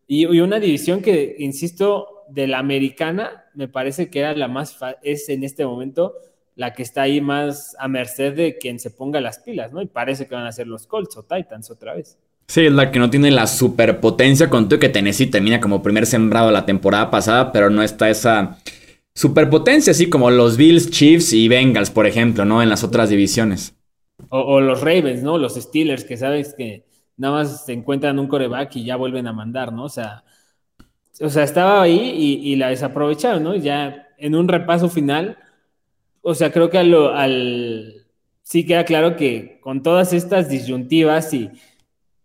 Y, una división que, insisto, de la americana, me parece que era la más, es en este momento la que está ahí más a merced de quien se ponga las pilas, ¿no? Y parece que van a ser los Colts o Titans otra vez. Sí, es la que no tiene la superpotencia con todo que Tennessee termina como primer sembrado la temporada pasada, pero no está esa superpotencia, así como los Bills, Chiefs y Bengals, por ejemplo, ¿no? En las otras divisiones. O, o los Ravens, ¿no? Los Steelers, que sabes que nada más se encuentran un coreback y ya vuelven a mandar, ¿no? O sea, o sea estaba ahí y, la desaprovecharon, ¿no? Ya en un repaso final, o sea, creo que al, sí queda claro que con todas estas disyuntivas y,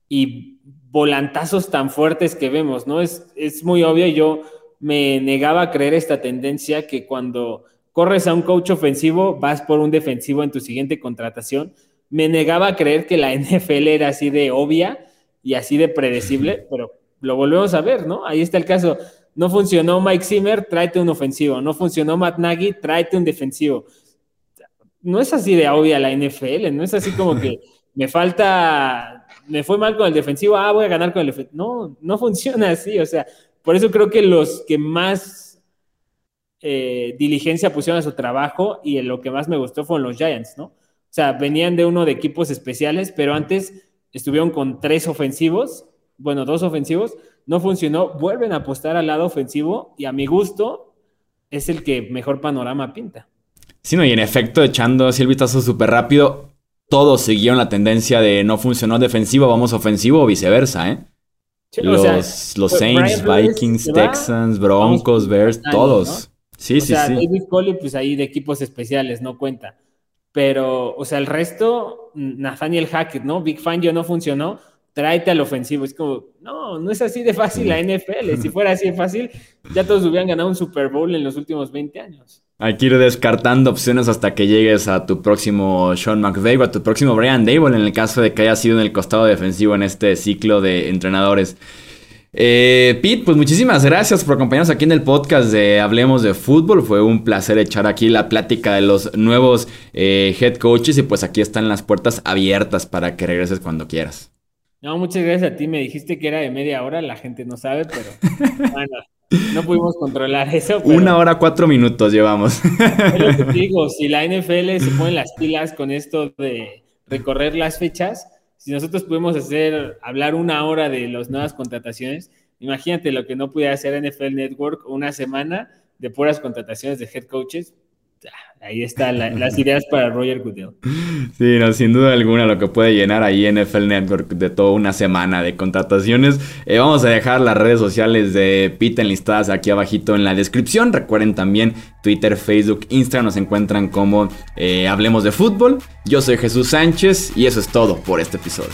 y volantazos tan fuertes que vemos, ¿no? Es, es muy obvio yo me negaba a creer esta tendencia que cuando corres a un coach ofensivo, vas por un defensivo en tu siguiente contratación me negaba a creer que la <laughs> NFL era así de obvia y así de predecible, <laughs> pero lo volvemos a ver, ¿no? Ahí está el caso. No funcionó Mike Zimmer, tráete un ofensivo. No funcionó Matt Nagy, tráete un defensivo. No es así de obvia la NFL, no es así como que <laughs> me falta, me fue mal con el defensivo, ah, voy a ganar con el defensivo. No, no funciona así, o sea, por eso creo que los que más eh, diligencia pusieron a su trabajo y lo que más me gustó fueron los Giants, ¿no? O sea, venían de uno de equipos especiales, pero antes estuvieron con tres ofensivos, bueno, dos ofensivos, no funcionó, vuelven a apostar al lado ofensivo y a mi gusto es el que mejor panorama pinta. Sí, no, y en efecto, echando así el vistazo súper rápido, todos siguieron la tendencia de no funcionó defensivo, vamos ofensivo o viceversa, ¿eh? los, los Saints, Vikings, Texans, Broncos, Bears, todos. Sí, sí, sí. David Coley, pues ahí de equipos especiales, no cuenta. Pero, o sea, el resto, Nathaniel Hackett, ¿no? Big Fangio no funcionó, tráete al ofensivo. Es como, no, no es así de fácil la NFL. Si <laughs> fuera así de fácil, ya todos hubieran ganado un Super Bowl en los últimos 20 años. Hay que ir descartando opciones hasta que llegues a tu próximo Sean McVay o a tu próximo Brian Dable en el caso de que haya sido en el costado defensivo en este ciclo de entrenadores. Eh, Pete, pues muchísimas gracias por acompañarnos aquí en el podcast de Hablemos de Fútbol. Fue un placer echar aquí la plática de los nuevos eh, head coaches y pues aquí están las puertas abiertas para que regreses cuando quieras. No, muchas gracias a ti. Me dijiste que era de media hora, la gente no sabe, pero <laughs> bueno, no pudimos controlar eso. Una hora cuatro minutos llevamos. Es lo que te digo, <laughs> si la NFL se pone las pilas con esto de recorrer las fechas, si nosotros pudimos hacer, hablar una hora de las nuevas contrataciones, imagínate lo que no pudiera hacer NFL Network una semana de puras contrataciones de head coaches. Ahí están las ideas para Roger Goodell. Sí, no, sin duda alguna lo que puede llenar ahí NFL Network de toda una semana de contrataciones. Eh, vamos a dejar las redes sociales de Pete enlistadas aquí abajito en la descripción. Recuerden también Twitter, Facebook, Instagram nos encuentran como eh, Hablemos de Fútbol. Yo soy Jesús Sánchez y eso es todo por este episodio.